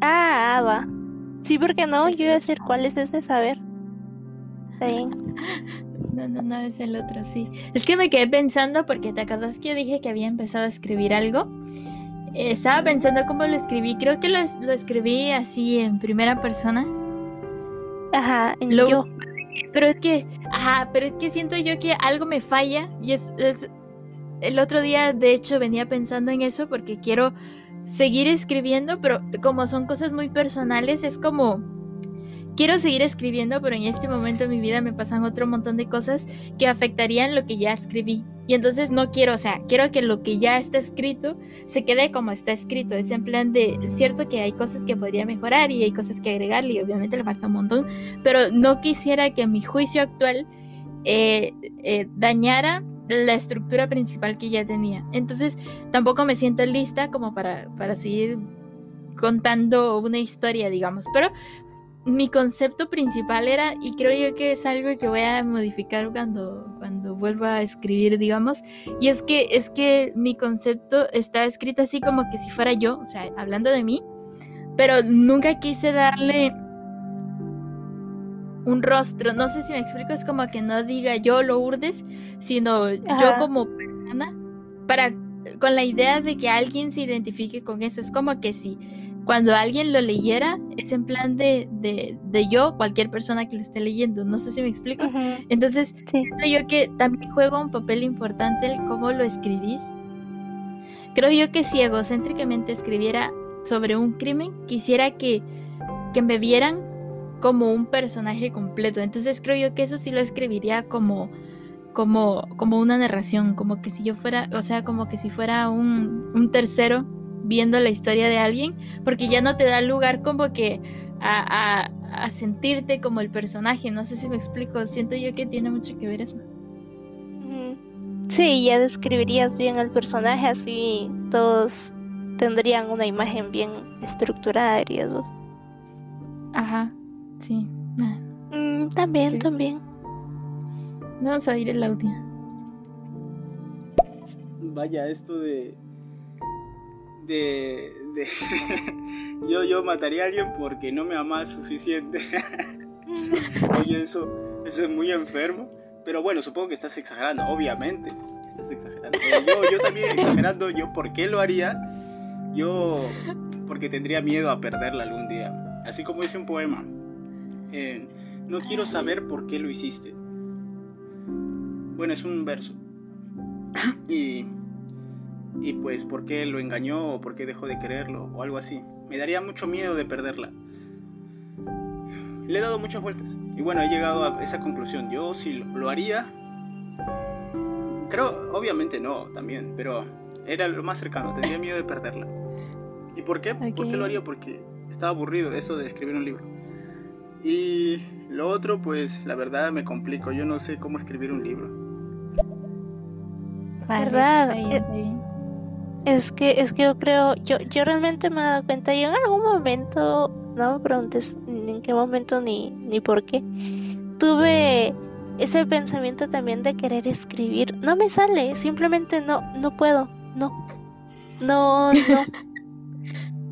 Ah, ah, va. Sí, porque no, yo iba a decir cuál es ese saber. Está bien. No, no, no, es el otro, sí. Es que me quedé pensando porque te acuerdas que yo dije que había empezado a escribir algo. Eh, estaba pensando cómo lo escribí. Creo que lo, lo escribí así en primera persona. Ajá, en Lo- yo. Pero es que, ajá, pero es que siento yo que algo me falla y es, es- el otro día de hecho venía pensando en eso porque quiero seguir escribiendo, pero como son cosas muy personales, es como quiero seguir escribiendo, pero en este momento de mi vida me pasan otro montón de cosas que afectarían lo que ya escribí. Y entonces no quiero, o sea, quiero que lo que ya está escrito se quede como está escrito. Es en plan de, cierto que hay cosas que podría mejorar y hay cosas que agregarle y obviamente le falta un montón, pero no quisiera que mi juicio actual eh, eh, dañara la estructura principal que ya tenía. Entonces tampoco me siento lista como para, para seguir contando una historia, digamos, pero mi concepto principal era, y creo yo que es algo que voy a modificar cuando, cuando vuelva a escribir, digamos, y es que, es que mi concepto está escrito así como que si fuera yo, o sea, hablando de mí, pero nunca quise darle un rostro, no sé si me explico, es como que no diga yo lo urdes, sino yo como persona, para, con la idea de que alguien se identifique con eso, es como que si cuando alguien lo leyera, es en plan de, de, de yo, cualquier persona que lo esté leyendo, no sé si me explico. Entonces, Sí. Creo yo que también juega un papel importante el cómo lo escribís. Creo yo que si egocéntricamente escribiera sobre un crimen, quisiera que, que me vieran como un personaje completo. Entonces creo yo que eso sí lo escribiría como, como, como una narración, como que si yo fuera, o sea, como que si fuera un, un tercero viendo la historia de alguien, porque ya no te da lugar como que a, a- a sentirte como el personaje. No sé si me explico, siento yo que tiene mucho que ver eso. Sí, ya describirías bien al personaje, así todos tendrían una imagen bien estructurada, dirías vos. Ajá, sí. Mm, también, Sí. también. Vamos a oír el audio. Vaya, esto de. De. de yo, yo mataría a alguien porque no me amas suficiente. Oye, eso, eso es muy enfermo. Pero bueno, supongo que estás exagerando, obviamente. Estás exagerando. Pero yo, yo también exagerando, yo por qué lo haría. Yo porque tendría miedo a perderla algún día. Así como dice un poema. eh, no quiero saber por qué lo hiciste. Bueno, es un verso. y, y pues por qué lo engañó o por qué dejó de quererlo o algo así. Me daría mucho miedo de perderla. Le he dado muchas vueltas. Y bueno, he llegado a esa conclusión. Yo sí lo, lo haría. Creo, obviamente no, también, pero era lo más cercano. Tendría miedo de perderla. ¿Y por qué? ¿Por qué lo haría? Porque estaba aburrido de eso de escribir un libro. Y lo otro, pues la verdad me complico. Yo no sé cómo escribir un libro. Vale, ¿Verdad? está bien, está bien. Es que, es que yo creo, yo, yo realmente me he dado cuenta, yo en algún momento, no me preguntes ni en qué momento ni, ni por qué, tuve ese pensamiento también de querer escribir. No me sale, simplemente no, no puedo, no, no, no.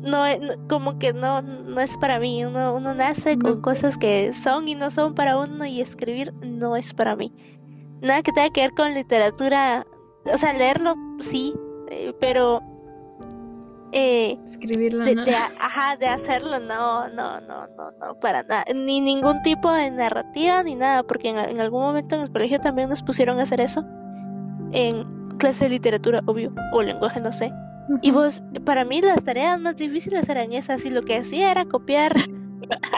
No, eh, no, como que no, no es para mí. Uno, uno nace con cosas que son y no son para uno y escribir no es para mí. Nada que tenga que ver con literatura, o sea, leerlo sí, eh, pero eh, Escribirlo, de, ¿no? de ajá, de hacerlo, no, no, no, no, no, para nada, ni ningún tipo de narrativa ni nada, porque en, en algún momento en el colegio también nos pusieron a hacer eso, en clase de literatura, obvio, o lenguaje, no sé, y vos, para mí las tareas más difíciles eran esas, y lo que hacía era copiar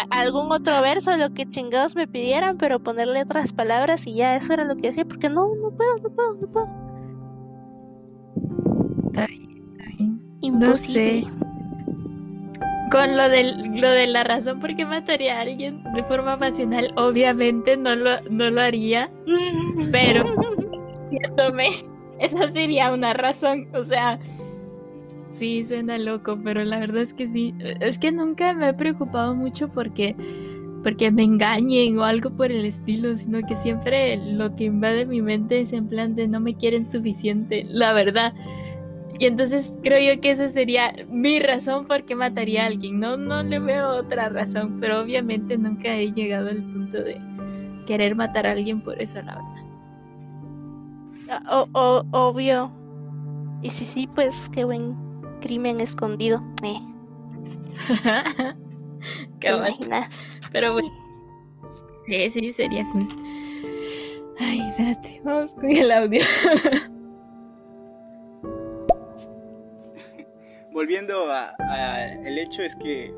algún otro verso, lo que chingados me pidieran, pero ponerle otras palabras y ya, eso era lo que hacía, porque no, no puedo, no puedo, no puedo, Está bien, está bien. imposible. sé. Con lo, del, lo de la razón por qué mataría a alguien de forma pasional, obviamente no lo, no lo haría, Pero- Viéndome, esa sería una razón, o sea, sí, suena loco, pero la verdad es que sí, es que nunca me he preocupado mucho porque, porque me engañen o algo por el estilo, sino que siempre lo que invade mi mente es en plan de no me quieren suficiente, la verdad. Y entonces creo yo que esa sería mi razón por qué mataría a alguien. No, no le veo otra razón, pero obviamente nunca he llegado al punto de querer matar a alguien por eso, la verdad. Ah, o, obvio. Y si sí, pues qué buen crimen escondido. Eh. qué Pero bueno. Sí, sí, sería cool. Ay, espérate, vamos con el audio. volviendo a, el hecho es que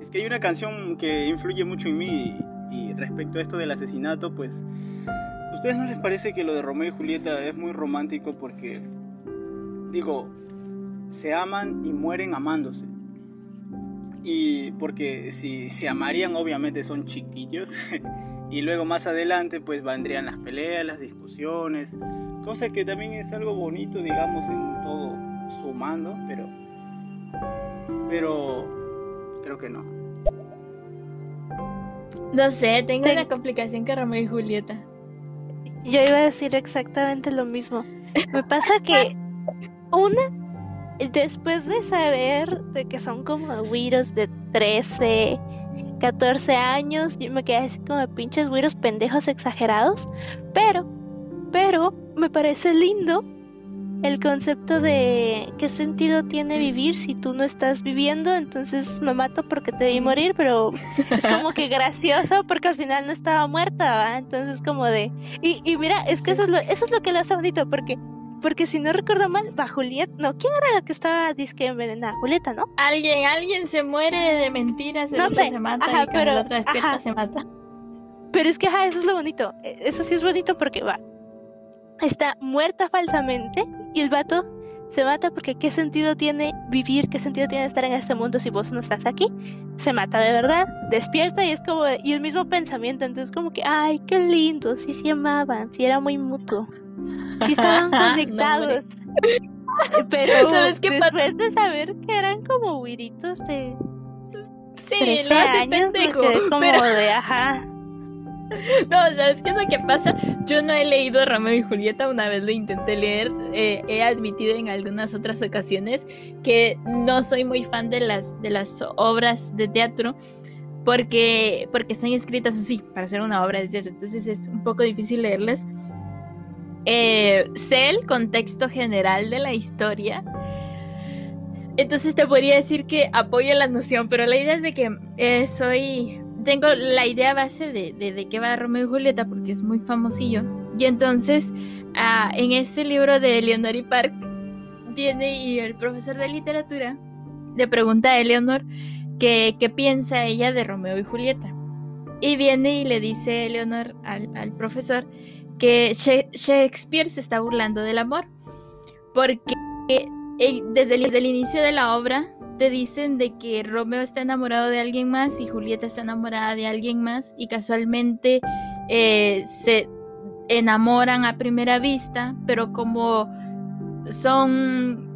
es que hay una canción que influye mucho en mí y, respecto a esto del asesinato, pues ¿ustedes no les parece que lo de Romeo y Julieta es muy romántico porque digo, se aman y mueren amándose? Y porque si se amarían obviamente son chiquillos. Y luego más adelante pues vendrían las peleas, las discusiones, cosa que también es algo bonito digamos en todo sumando, pero pero creo que no. No sé, tengo una complicación que Romeo y Julieta. Yo iba a decir exactamente lo mismo. Me pasa que una, después de saber de que son como güiros de 13, 14 años, yo me quedé así como pinches güiros pendejos exagerados, pero, pero me parece lindo el concepto de qué sentido tiene vivir si tú no estás viviendo, entonces me mato porque te vi morir, pero es como que gracioso porque al final no estaba muerta, ¿va? entonces como de... Y, y mira, es que eso es, lo, eso es lo que le hace bonito, porque porque si no recuerdo mal, va Julieta, no, ¿quién era la que estaba disque envenenada? Julieta, ¿no? Alguien, alguien se muere de mentiras, no sé. se mata y pero, la otra despierta se mata. Pero es que ajá, eso es lo bonito. E, eso sí es bonito porque va. Está muerta falsamente y el vato se mata porque qué sentido tiene vivir, qué sentido tiene estar en este mundo si vos no estás aquí. Se mata de verdad, despierta y es como, y el mismo pensamiento, entonces como que, ay, qué lindo, sí se amaban, sí era muy mutuo, sí estaban conectados. Pero ¿Sabes qué después de saber que eran como güiritos de... Sí, lo hace años, pendejo, como de, ajá. No, ¿sabes qué es lo que pasa? Yo no he leído Romeo y Julieta, una vez lo intenté leer, eh, he admitido en algunas otras ocasiones que no soy muy fan de las, de las obras de teatro porque, porque están escritas así, para hacer una obra de teatro, entonces es un poco difícil leerlas. Eh, sé el contexto general de la historia, entonces te podría decir que apoyo la noción, pero la idea es de que eh, soy tengo la idea base de, de, qué va Romeo y Julieta porque es muy famosillo. Y entonces, ah, en este libro de Eleanor y Park, viene y el profesor de literatura le pregunta a Eleanor qué, qué piensa ella de Romeo y Julieta. Y viene y le dice Eleanor al, al profesor que Shakespeare se está burlando del amor. Porque eh, desde el inicio de la obra te dicen de que Romeo está enamorado de alguien más y Julieta está enamorada de alguien más y casualmente eh, se enamoran a primera vista, pero como son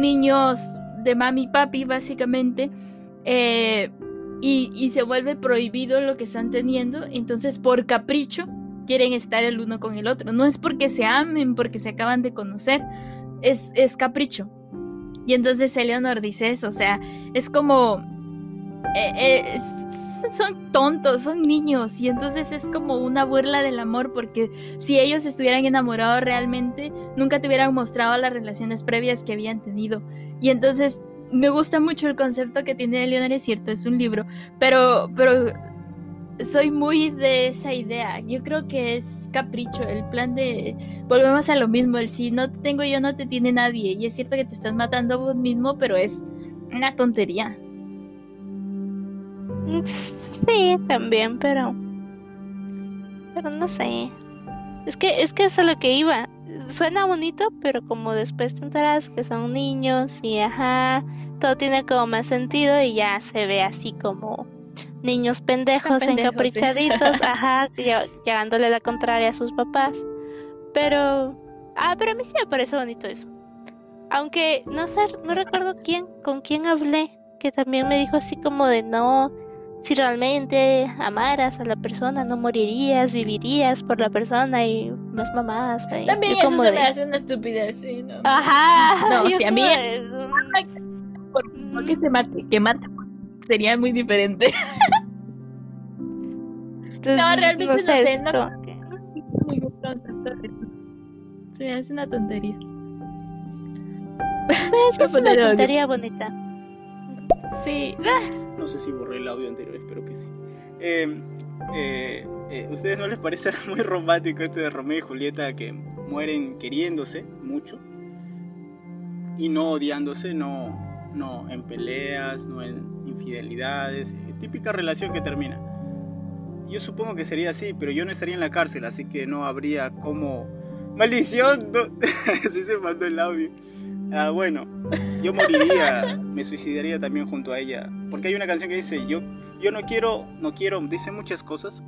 niños de mami y papi básicamente, eh, y, y, se vuelve prohibido lo que están teniendo, entonces por capricho quieren estar el uno con el otro. No es porque se amen, porque se acaban de conocer, es, es capricho. Y entonces Eleonor dice eso, o sea, es como... Eh, eh, son tontos, son niños y entonces es como una burla del amor porque si ellos estuvieran enamorados realmente nunca te hubieran mostrado las relaciones previas que habían tenido. Y entonces me gusta mucho el concepto que tiene Eleonor, es cierto, es un libro, pero, pero soy muy de esa idea. Yo creo que es capricho, el plan de volvemos a lo mismo, el si no te tengo yo no te tiene nadie. Y es cierto que te estás matando vos mismo, pero es una tontería. Sí, también, pero pero no sé. Es que es que es a lo que iba. Suena bonito, pero como después te enteras que son niños y ajá, todo tiene como más sentido y ya se ve así como niños pendejos, encaprichaditos, ajá, llevándole la contraria a sus papás. Pero, ah, pero a mí sí me parece bonito eso. Aunque no sé, no recuerdo quién, con quién hablé, que también me dijo así como de no, si realmente amaras a la persona, no morirías, vivirías por la persona y más güey. También Yo eso como se de- me hace una estupidez, sí, ¿no? Ajá. No, si a mí- de, mm, Por- que se mate, que mate sería muy diferente. entonces, No, realmente no sé, no- Ningún concepto de- Se me hace una tontería. Pues, es una tontería bonita. Sí. No sé si borré el audio anterior, espero que sí. Eh, eh, eh, ¿Ustedes no les parece muy romántico este de Romeo y Julieta que mueren queriéndose mucho y no odiándose, no, no en peleas, no en infidelidades, típica relación que termina? Yo supongo que sería así, pero yo no estaría en la cárcel, así que no habría como... ¡Maldición! No. así se mandó el audio. Ah, bueno, yo moriría, me suicidaría también junto a ella. Porque hay una canción que dice, yo, yo no quiero, no quiero, dice muchas cosas.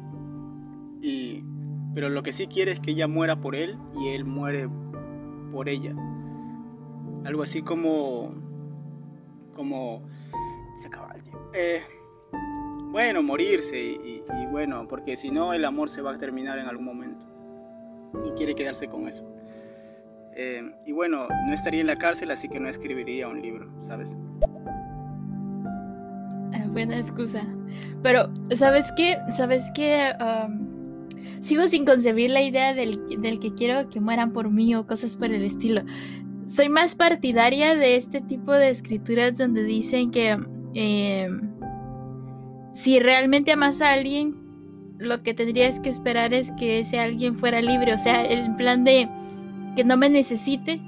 Y, pero lo que sí quiere es que ella muera por él y él muere por ella. Algo así como, como, se acaba el tiempo. Eh, bueno, morirse y, y- bueno, porque si no el amor se va a terminar en algún momento. Y quiere quedarse con eso. Eh, y bueno, no estaría en la cárcel, así que no escribiría un libro, ¿sabes? Ah, Buena excusa. Pero, ¿sabes qué? ¿Sabes qué? Am, sigo sin concebir la idea del, del que quiero que mueran por mí o cosas por el estilo. Soy más partidaria de este tipo de escrituras donde dicen que em, si realmente amas a alguien, lo que tendrías que esperar es que ese alguien fuera libre. O sea, el plan de que no me necesite,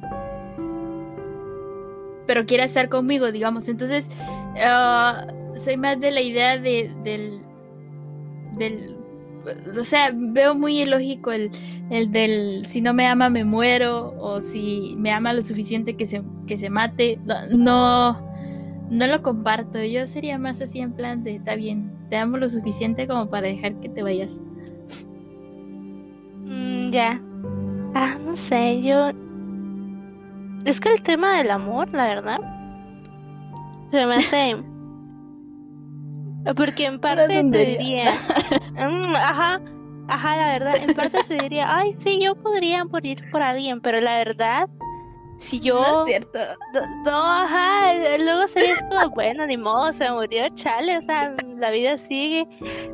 pero quiera estar conmigo, digamos. Entonces, ah, soy más de la idea de, del, del, o sea, veo muy ilógico el, el del si no me ama me muero o si me ama lo suficiente que se, que se mate. No, no lo comparto. Yo sería más así en plan de, está bien, te amo lo suficiente como para dejar que te vayas. Mm, ya. Ah, no sé, yo. Es que el tema del amor, la verdad, se me hace. Porque en parte te diría. Mm, ajá, ajá, la verdad, en parte te diría, ay, sí, yo podría morir por alguien, pero la verdad, si yo. No es cierto. No, ajá, luego sería como, bueno, ni modo, se murió, chale, o sea, la vida sigue,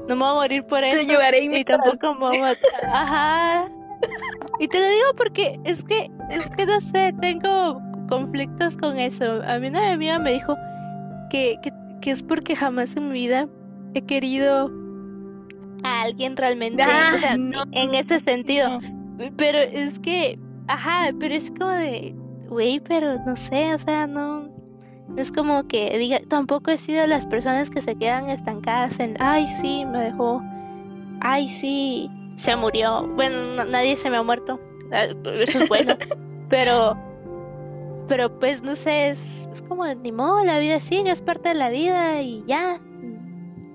no me voy a morir por Te eso. llevaré Y tampoco me voy a- Ajá. Y te lo digo porque es que, es que no sé, tengo conflictos con eso. A mí una amiga me dijo que, que, que es porque jamás en mi vida he querido a alguien realmente, Ah, o sea, no, en este sentido. no. Pero es que, ajá, pero es como de, güey, pero no sé, o sea, no, no es como que diga, tampoco he sido las personas que se quedan estancadas en, ay, sí, me dejó, ay, sí, se murió. Bueno, no- nadie se me ha muerto, ah, eso es bueno, pero, pero pues no sé, es, es como, ni modo, la vida sigue, es parte de la vida y ya,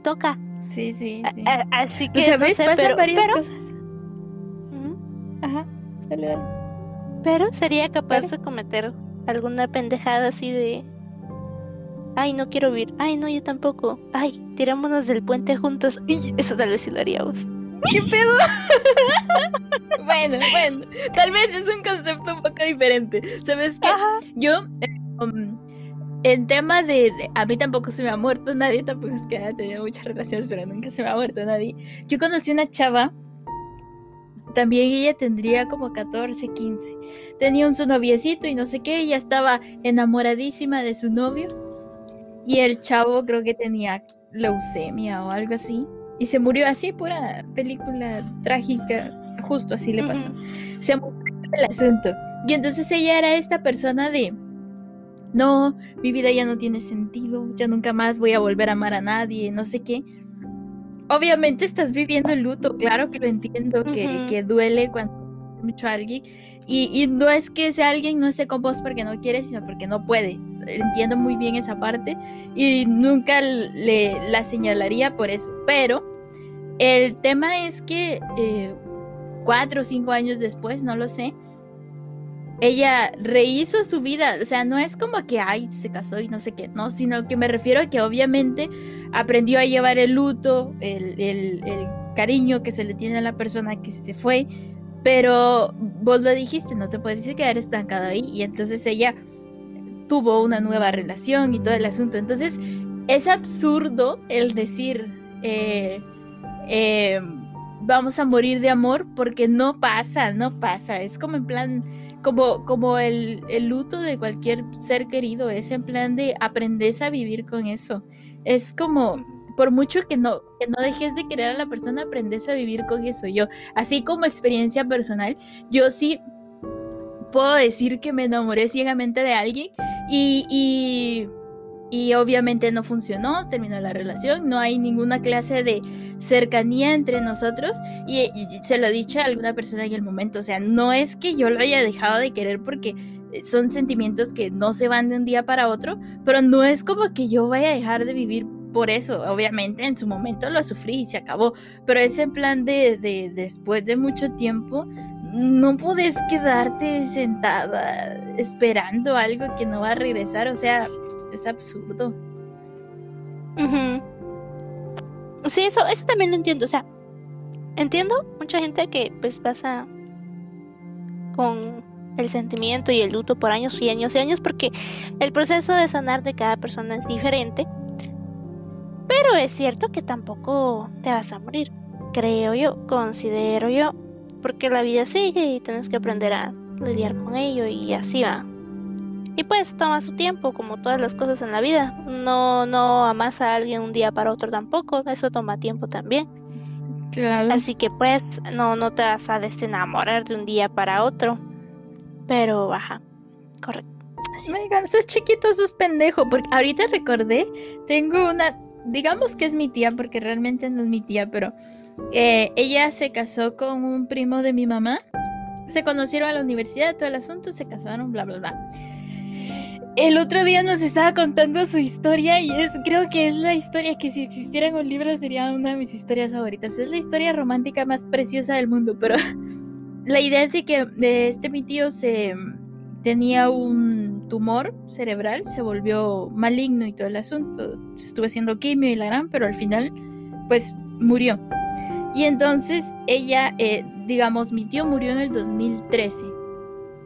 toca. Sí, sí, sí. A- a- así que, Pues, no sé, pero, varias pero- cosas. Ajá. Dale, dale. Pero sería capaz de cometer alguna pendejada así de. Ay, no quiero vivir. Ay, no, yo tampoco. Ay, tirámonos del puente juntos. Y eso tal vez sí lo haríamos. ¿Qué pedo? bueno, bueno, tal vez es un concepto un poco diferente. ¿Sabes qué? Ajá. Yo, eh, um, en tema de, de- A mí tampoco se me ha muerto nadie, tampoco es que haya tenido muchas relaciones, pero nunca se me ha muerto nadie. Yo conocí una chava, también ella tendría como 14, 15. Tenía un su noviecito y no sé qué, ella estaba enamoradísima de su novio. Y el chavo creo que tenía leucemia o algo así. Y se murió así, pura película trágica, justo así le pasó. Se murió el asunto. Y entonces ella era esta persona de, no, mi vida ya no tiene sentido, ya nunca más voy a volver a amar a nadie, no sé qué. Obviamente estás viviendo el luto, claro que lo entiendo, que, duele cuando mucho a alguien. Y, y no es que ese alguien no esté con vos porque no quiere, sino porque no puede. Entiendo muy bien esa parte y nunca le la señalaría por eso. Pero el tema es que eh, cuatro o cinco años después, no lo sé, ella rehizo su vida, o sea, no es como que, ay, se casó y no sé qué, no, sino que me refiero a que obviamente aprendió a llevar el luto, el, el, cariño que se le tiene a la persona que se fue, pero vos lo dijiste, no te puedes quedar estancada ahí, y entonces ella tuvo una nueva relación y todo el asunto, entonces es absurdo el decir, eh, eh, vamos a morir de amor, porque no pasa, no pasa, es como en plan como, como el, el, luto de cualquier ser querido, es en plan de aprendes a vivir con eso. Es como, por mucho que no, que no dejes de querer a la persona, aprendes a vivir con eso. Yo, así como experiencia personal, yo sí puedo decir que me enamoré ciegamente de alguien y, y y obviamente no funcionó, terminó la relación, no hay ninguna clase de cercanía entre nosotros y, se lo he dicho a alguna persona en el momento, o sea, no es que yo lo haya dejado de querer porque son sentimientos que no se van de un día para otro, pero no es como que yo vaya a dejar de vivir por eso, obviamente en su momento lo sufrí y se acabó, pero es en plan de, de después de mucho tiempo, no puedes quedarte sentada esperando algo que no va a regresar, o sea, es absurdo. Sí, eso, eso también lo entiendo. O sea, entiendo mucha gente que pues pasa con el sentimiento y el luto por años y años y años porque el proceso de sanar de cada persona es diferente. Pero es cierto que tampoco te vas a morir, creo yo, considero yo, porque la vida sigue y tienes que aprender a lidiar con ello y así va. Y pues toma su tiempo, como todas las cosas en la vida. No, no amas a alguien un día para otro tampoco, eso toma tiempo también. Claro. Así que pues no, no te vas a desenamorar de un día para otro. Pero baja, correcto. Así. Oigan, sos chiquito, sos pendejo. Porque ahorita recordé, tengo una, digamos que es mi tía, porque realmente no es mi tía, pero eh, ella se casó con un primo de mi mamá. Se conocieron a la universidad, todo el asunto, se casaron, bla, bla, bla el otro día nos estaba contando su historia y es creo que es la historia que si existiera en un libro sería una de mis historias favoritas. Es la historia romántica más preciosa del mundo, pero la idea es de que de este mi tío se tenía un tumor cerebral, se volvió maligno y todo el asunto. Estuve haciendo quimio y la gran, pero al final pues murió. Y entonces ella, eh, digamos, mi tío murió en el 2013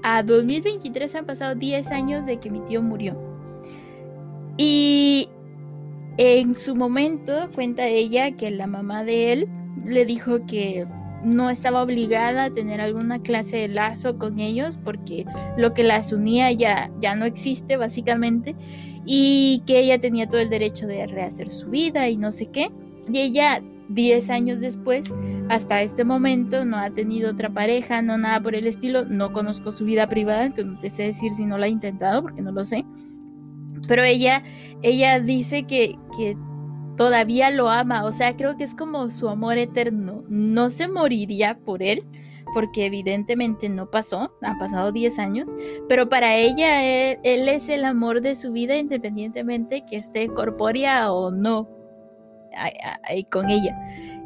a 2023 han pasado 10 años de que mi tío murió. Y en su momento cuenta ella que la mamá de él le dijo que no estaba obligada a tener alguna clase de lazo con ellos porque lo que las unía ya, ya no existe básicamente y que ella tenía todo el derecho de rehacer su vida y no sé qué. Y ella 10 años después, hasta este momento, no ha tenido otra pareja, no nada por el estilo, no conozco su vida privada, entonces no te sé decir si no la ha intentado, porque no lo sé. Pero ella, ella dice que, que todavía lo ama, o sea, creo que es como su amor eterno, no se moriría por él, porque evidentemente no pasó, han pasado 10 años, pero para ella él, él, es el amor de su vida independientemente que esté corpórea o no ahí con ella.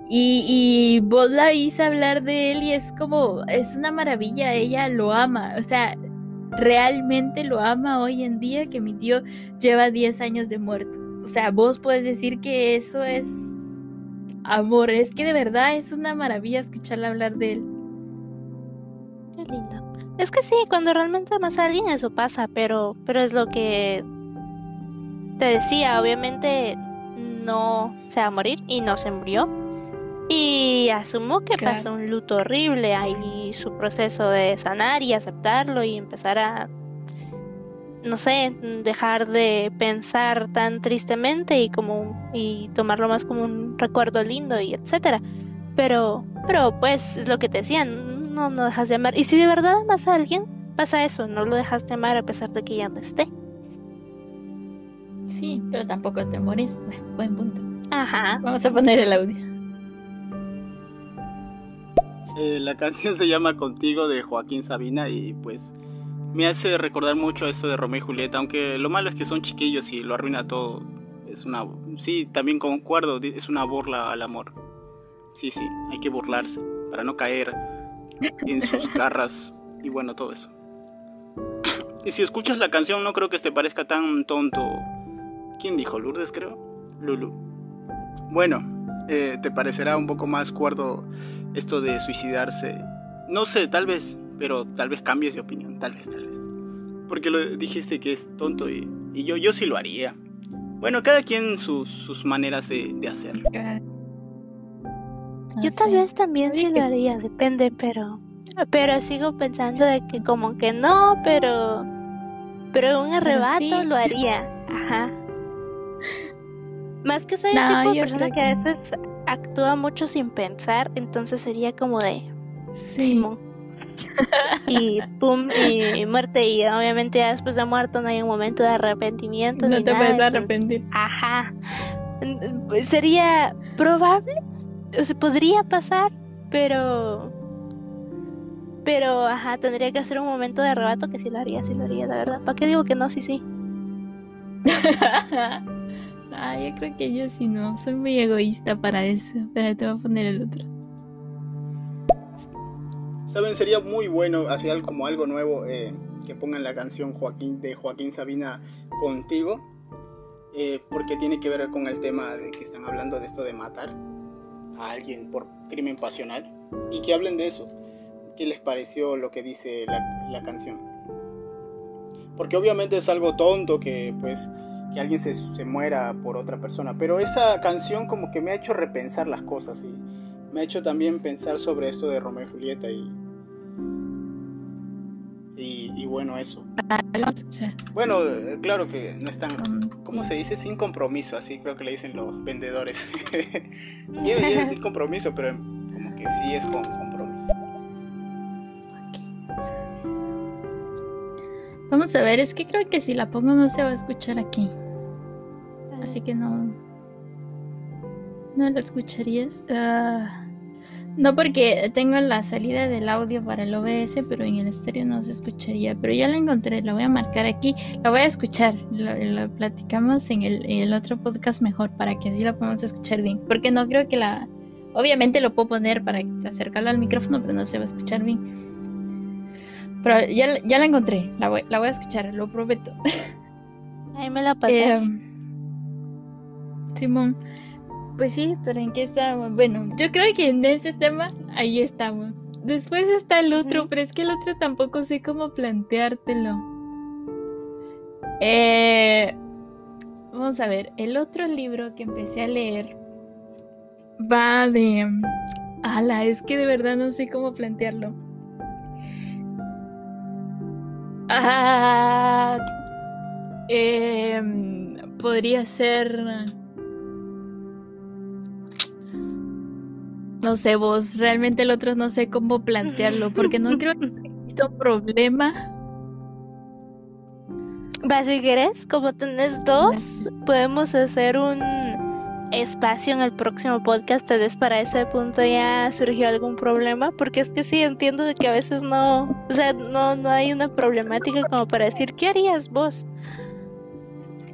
Y, vos la viste hablar de él y es como, es una maravilla, ella lo ama, o sea, realmente lo ama hoy en día que mi tío lleva 10 años de muerto. O sea, vos puedes decir que eso es amor, es que de verdad es una maravilla escucharla hablar de él. Qué lindo. Es que sí, cuando realmente amas a alguien eso pasa, pero, pero es lo que te decía, obviamente no se va a morir y no se murió. Y asumo que pasó un luto horrible ahí su proceso de sanar y aceptarlo y empezar a no sé, dejar de pensar tan tristemente y como y tomarlo más como un recuerdo lindo y etcétera. Pero pero pues es lo que te decían, no no dejas de amar. Y si de verdad amas a alguien, pasa eso, no lo dejas de amar a pesar de que ya no esté. Sí, pero tampoco te morís. buen punto. Ajá. Vamos a poner el audio. Eh, la canción se llama Contigo de Joaquín Sabina y pues me hace recordar mucho eso de Romeo y Julieta, aunque lo malo es que son chiquillos y lo arruina todo. Es una sí, también concuerdo, es una burla al amor. Sí, sí, hay que burlarse para no caer en sus garras y bueno, todo eso. Y si escuchas la canción no creo que te parezca tan tonto. ¿Quién dijo? Lourdes creo. Lulu. Bueno, eh, te parecerá un poco más cuerdo esto de suicidarse. No sé, tal vez, pero tal vez cambies de opinión, tal vez, tal vez. Porque lo dijiste que es tonto y, y yo, yo sí lo haría. Bueno, cada quien sus, sus maneras de, de hacer. Yo tal vez también sí lo haría, depende, pero pero sigo pensando de que como que no, pero pero un arrebato lo haría. Ajá. Más que soy el tipo de persona que... a veces actúa mucho sin pensar, entonces sería como de sí. y pum y muerte y obviamente ya después de muerto no hay un momento de arrepentimiento no ni te nada, puedes arrepentir ajá sería probable o sea podría pasar pero pero, ajá, tendría que hacer un momento de arrebato que sí lo haría, sí lo haría, la verdad. ¿Para qué digo que no? Sí, sí. ah, yo creo que yo sí no. Soy muy egoísta para eso. Pero te voy a poner el otro. Saben, sería muy bueno hacer como algo nuevo eh, que pongan la canción de Joaquín Sabina contigo. Eh, porque tiene que ver con el tema de que están hablando de esto de matar a alguien por crimen pasional. Y que hablen de eso qué les pareció lo que dice la, canción. Porque obviamente es algo tonto que pues que alguien se, se, muera por otra persona, pero esa canción como que me ha hecho repensar las cosas y me ha hecho también pensar sobre esto de Romeo y Julieta y, y, bueno, eso. Bueno, claro que no están, ¿cómo se dice? Sin compromiso, así creo que le dicen los vendedores. Yo sin compromiso, pero como que sí es con compromiso. Vamos a ver, es que creo que si la pongo no se va a escuchar aquí. Así que no. No la escucharías. Ah, no porque tengo la salida del audio para el OBS, pero en el estéreo no se escucharía. Pero ya la encontré, la voy a marcar aquí. La voy a escuchar. La, platicamos en el, en el, otro podcast mejor para que así la podamos escuchar bien. Porque no creo que la. Obviamente lo puedo poner para acercarlo al micrófono, pero no se va a escuchar bien. Pero ya, ya la encontré, la voy, la voy a escuchar, lo prometo. Ahí me la. Em, Simón, pues sí, pero ¿en qué estamos? Bueno, yo creo que en ese tema ahí estamos. Después está el otro, pero es que el otro tampoco sé cómo planteártelo. Eh, vamos a ver, el otro libro que empecé a leer va de... Ala, es que de verdad no sé cómo plantearlo. Ah, em, podría ser. No sé, vos, realmente el otro no sé cómo plantearlo, porque no creo que exista un problema. Va, si querés, como tenés dos, podemos hacer un espacio en el próximo podcast, tal vez para ese punto ya surgió algún problema, porque es que sí entiendo de que a veces no, o sea, no, no hay una problemática como para decir, ¿qué harías vos?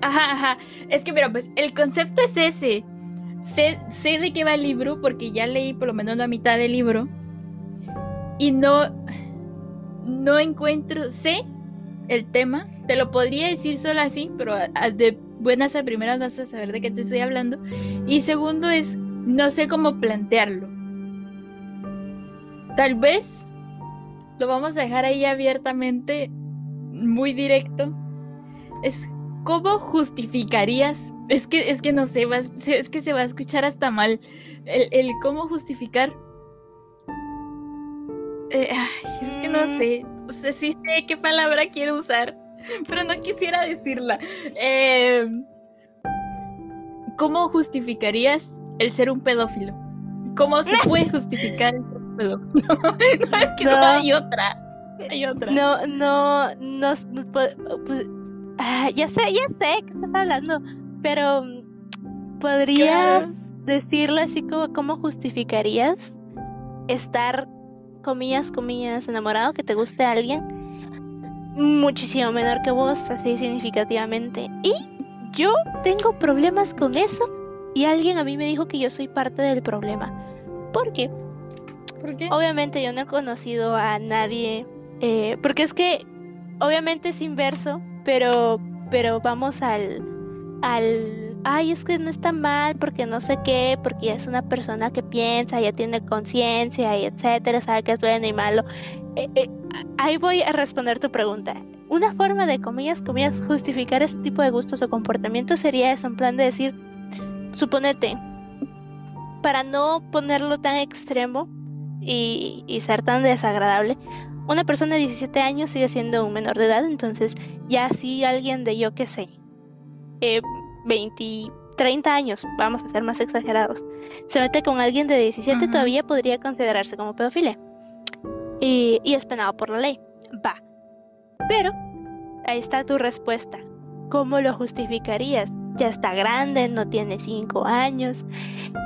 Ajá, ajá, es que mira, pues el concepto es ese. Sé, de qué va el libro porque ya leí por lo menos la mitad del libro y no, no encuentro, sé el tema, te lo podría decir solo así, pero de buenas a primeras vas a saber de qué te estoy hablando. Y segundo es, no sé cómo plantearlo. Tal vez lo vamos a dejar ahí abiertamente, muy directo. Es cómo justificarías. Es que, es que no sé, es que se va a escuchar hasta mal. El, cómo justificar. Eh, es que no mm. sé. O sea, sí sé qué palabra quiero usar. pero no quisiera decirla. Em, ¿Cómo justificarías el ser un pedófilo? ¿Cómo se puede justificar el ser un pedófilo? no, es que no. hay otra. Hay otra. No, no, no, pues, ah, ya sé, ya sé que estás hablando, pero podrías decirlo así como cómo justificarías estar comillas, comillas, enamorado, que te guste a alguien muchísimo menor que vos, así significativamente. Y yo tengo problemas con eso y alguien a mí me dijo que yo soy parte del problema. ¿Por qué? ¿Por qué? Obviamente yo no he conocido a nadie, eh, porque es que obviamente es inverso, pero, pero vamos al, al, ay, es que no está mal porque no sé qué, porque ya es una persona que piensa, ya tiene conciencia y etcétera, sabe que es bueno y malo. Eh, eh, ahí voy a responder tu pregunta. Una forma de, comillas, comillas, justificar este tipo de gustos o comportamientos sería eso, en plan de decir, suponete, para no ponerlo tan extremo y, y ser tan desagradable, una persona de 17 años sigue siendo un menor de edad, entonces ya si alguien de yo que sé, eh, 20, 30 años, vamos a ser más exagerados, se mete con alguien de 17 Ujú. todavía podría considerarse como pedofilia. Y, y es penado por la ley. Va. Pero, ahí está tu respuesta. ¿Cómo lo justificarías? Ya está grande, no tiene 5 años,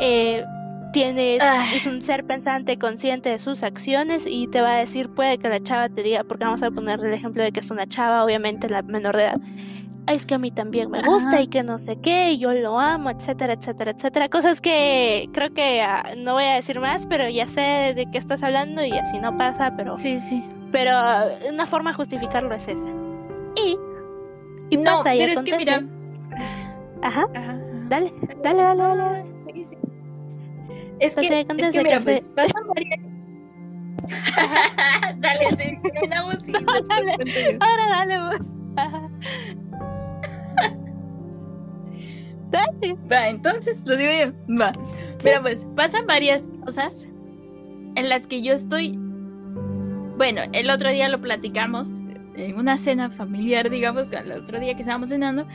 eh, tienes, es un ser pensante consciente de sus acciones y te va a decir, puede que la chava te diga, porque vamos a poner el ejemplo de que es una chava, obviamente la menor de edad. "Ay, Es que a mí también me gusta Ajá. y que no sé qué, y yo lo amo, etcétera, etcétera, etcétera. Cosas que creo que ah, no voy a decir más, pero ya sé de qué estás hablando y así no pasa, pero, Sí, sí. pero una forma de justificarlo es esa. Y, y no, pasa y pero es que mira. Ajá, Ajá, dale, dale, dale, dale. dale. Sí, sí. Es que, es que mira, que pues se- pasan varias. Dale, sí. Ahora dale vos. Dale. Va, entonces lo digo yo. Va. Pero pues pasan varias cosas en las que yo estoy. Bueno, el otro día lo platicamos en una cena familiar, digamos, el otro día que estábamos cenando.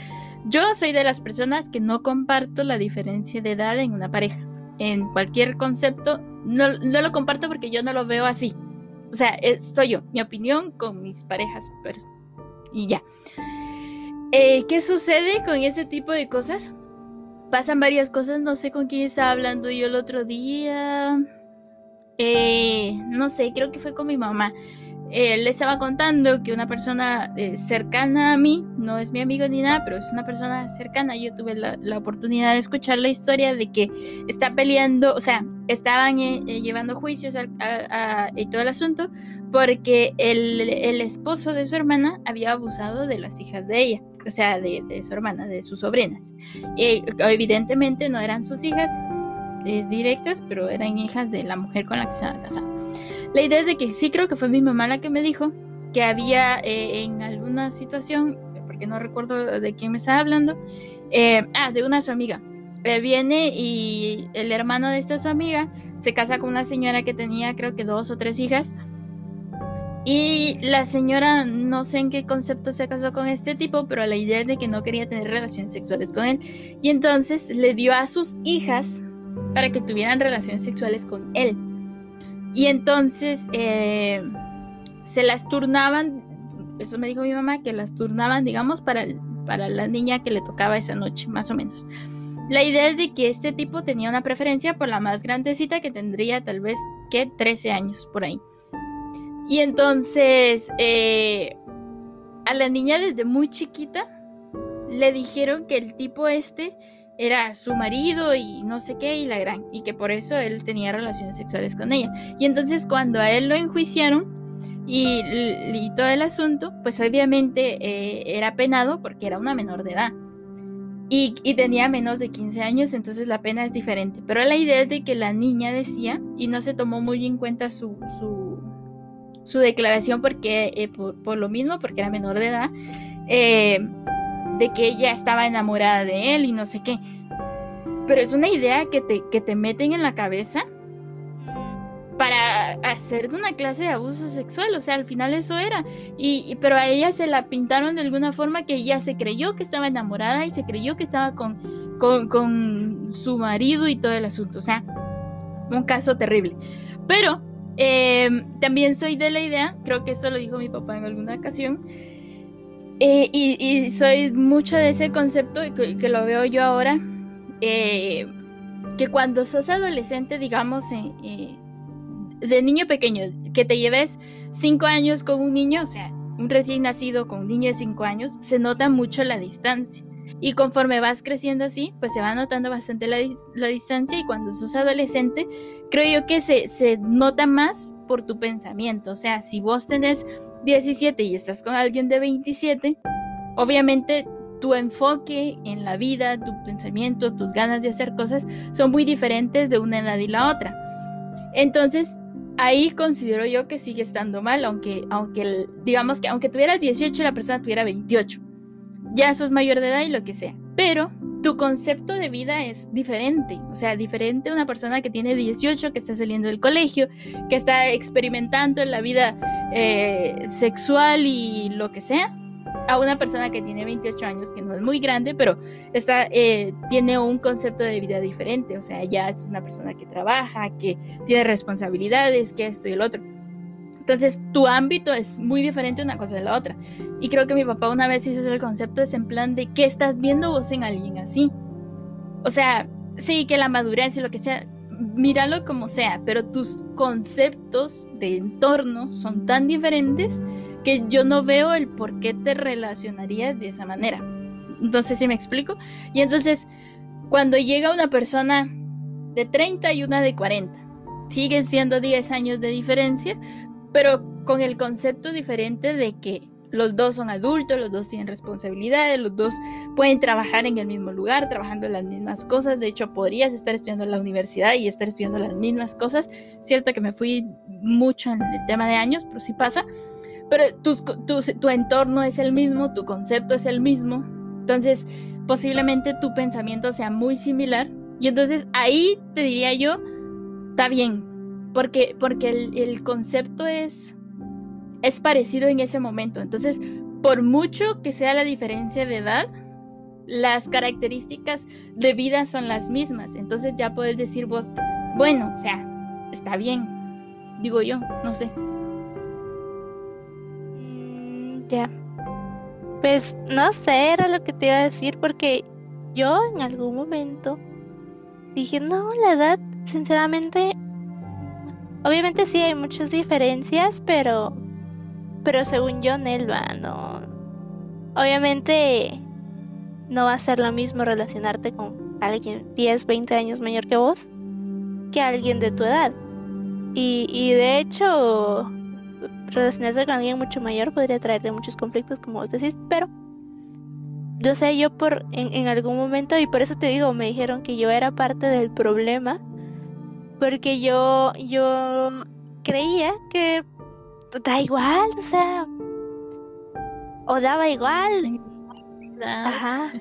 Yo soy de las personas que no comparto la diferencia de edad en una pareja. En cualquier concepto, no, no lo comparto porque yo no lo veo así. O sea, es- soy yo, mi opinión con mis parejas. pers- y ya. Eh, ¿Qué sucede con ese tipo de cosas? Pasan varias cosas. No sé con quién estaba hablando yo el otro día. Eh, no sé, creo que fue con mi mamá. Eh, le estaba contando que una persona eh, cercana a mí, no es mi amigo ni nada, pero es una persona cercana. Yo tuve la, oportunidad de escuchar la historia de que está peleando, o sea, estaban eh, eh, llevando juicios y todo el asunto porque el esposo de su hermana había abusado de las hijas de ella, o sea, de, de su hermana, de sus sobrinas. Eh, evidentemente no eran sus hijas eh, directas, pero eran hijas de la mujer con la que se había casado. La idea es de que sí creo que fue mi mamá la que me dijo que había eh, en alguna situación, porque no recuerdo de quién me estaba hablando, eh, ah, de una su amiga. Eh, viene y el hermano de esta su amiga se casa con una señora que tenía creo que dos o tres hijas. Y la señora no sé en qué concepto se casó con este tipo, pero la idea es de que no quería tener relaciones sexuales con él. Y entonces le dio a sus hijas para que tuvieran relaciones sexuales con él. Y entonces eh, se las turnaban, eso me dijo mi mamá, que las turnaban, digamos, para, para la niña que le tocaba esa noche, más o menos. La idea es de que este tipo tenía una preferencia por la más grandecita que tendría tal vez que 13 años por ahí. Y entonces eh, a la niña desde muy chiquita le dijeron que el tipo este era su marido y no sé qué y la gran y que por eso él tenía relaciones sexuales con ella. Y entonces cuando a él lo enjuiciaron y, todo el asunto, pues obviamente eh, era penado porque era una menor de edad. Y, y, tenía menos de 15 años, entonces la pena es diferente. Pero la idea es de que la niña decía, y no se tomó muy en cuenta su, su, su declaración porque, eh, por, lo mismo, porque era menor de edad, eh, de que ella estaba enamorada de él y no sé qué. Pero es una idea que te, que te meten en la cabeza para hacer de una clase de abuso sexual, o sea, al final eso era. Y, pero a ella se la pintaron de alguna forma que ella se creyó que estaba enamorada y se creyó que estaba con, con, con su marido y todo el asunto. O sea, un caso terrible. Pero eh, también soy de la idea, creo que esto lo dijo mi papá en alguna ocasión, eh, y, soy mucho de ese concepto que, que lo veo yo ahora, eh, que cuando sos adolescente, digamos, eh, de niño pequeño, que te lleves cinco años con un niño, o sea, un recién nacido con un niño de cinco años, se nota mucho la distancia. Y conforme vas creciendo así, pues se va notando bastante la, la distancia y cuando sos adolescente, creo yo que se, se nota más por tu pensamiento. O sea, si vos tenés 17 y estás con alguien de 27, obviamente tu enfoque en la vida, tu pensamiento, tus ganas de hacer cosas son muy diferentes de una edad y la otra. Entonces, ahí considero yo que sigue estando mal, aunque, aunque digamos que aunque tuvieras 18 y la persona tuviera 28. Ya sos mayor de edad y lo que sea. Pero tu concepto de vida es diferente. O sea, diferente a una persona que tiene 18, que está saliendo del colegio, que está experimentando en la vida eh, sexual y lo que sea a una persona que tiene 28 años, que no es muy grande, pero está, eh, tiene un concepto de vida diferente. O sea, ya es una persona que trabaja, que tiene responsabilidades, que esto y el otro. Entonces, tu ámbito es muy diferente una cosa de la otra. Y creo que mi papá una vez hizo el concepto, es en plan de qué estás viendo vos en alguien así. O sea, sí, que la madurez y lo que sea, míralo como sea, pero tus conceptos de entorno son tan diferentes que yo no veo el por qué te relacionarías de esa manera. Entonces, si me explico? Y entonces, cuando llega una persona de 30 y una de 40, siguen siendo 10 años de diferencia, pero con el concepto diferente de que los dos son adultos, los dos tienen responsabilidades, los dos pueden trabajar en el mismo lugar, trabajando en las mismas cosas. De hecho, podrías estar estudiando en la universidad y estar estudiando las mismas cosas. Cierto que me fui mucho en el tema de años, pero sí pasa pero tu, entorno es el mismo, tu concepto es el mismo, entonces posiblemente tu pensamiento sea muy similar y entonces ahí te diría yo, está bien, porque, porque el, concepto es, es parecido en ese momento, entonces por mucho que sea la diferencia de edad, las características de vida son las mismas, entonces ya puedes decir vos, bueno, o sea, está bien, digo yo, no sé. Pues no sé, era lo que te iba a decir porque yo en algún momento dije, no, la edad, sinceramente, obviamente sí hay muchas diferencias, pero, pero según yo, Nelva, no, obviamente no va a ser lo mismo relacionarte con alguien 10, 20 años mayor que vos que alguien de tu edad. Y, y de hecho, relacionarse con alguien mucho mayor podría traerte muchos conflictos, como vos decís, pero yo sé, yo por en, algún momento, y por eso te digo, me dijeron que yo era parte del problema, porque yo, yo creía que da igual, o sea, o daba igual. Ajá.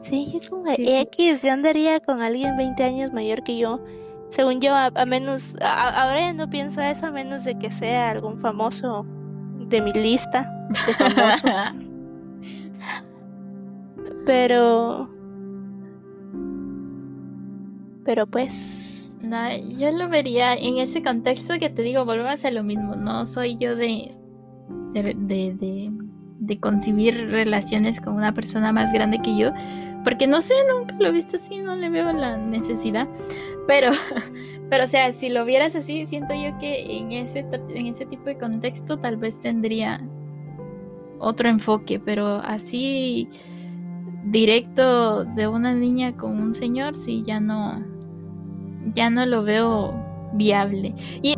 Sí, como X, yo andaría con alguien 20 años mayor que yo según yo, a, menos, ahora ya no pienso eso a menos de que sea algún famoso de mi lista de famoso. pero, pero pues, no, yo lo vería en ese contexto que te digo, volvemos a lo mismo. No soy yo de, de, de, de concebir relaciones con una persona más grande que yo, porque no sé, nunca lo he visto así, no le veo la necesidad. Pero, pero o sea, si lo vieras así, siento yo que en ese, en ese tipo de contexto tal vez tendría otro enfoque, pero así directo de una niña con un señor, sí, ya no, ya no lo veo viable. Y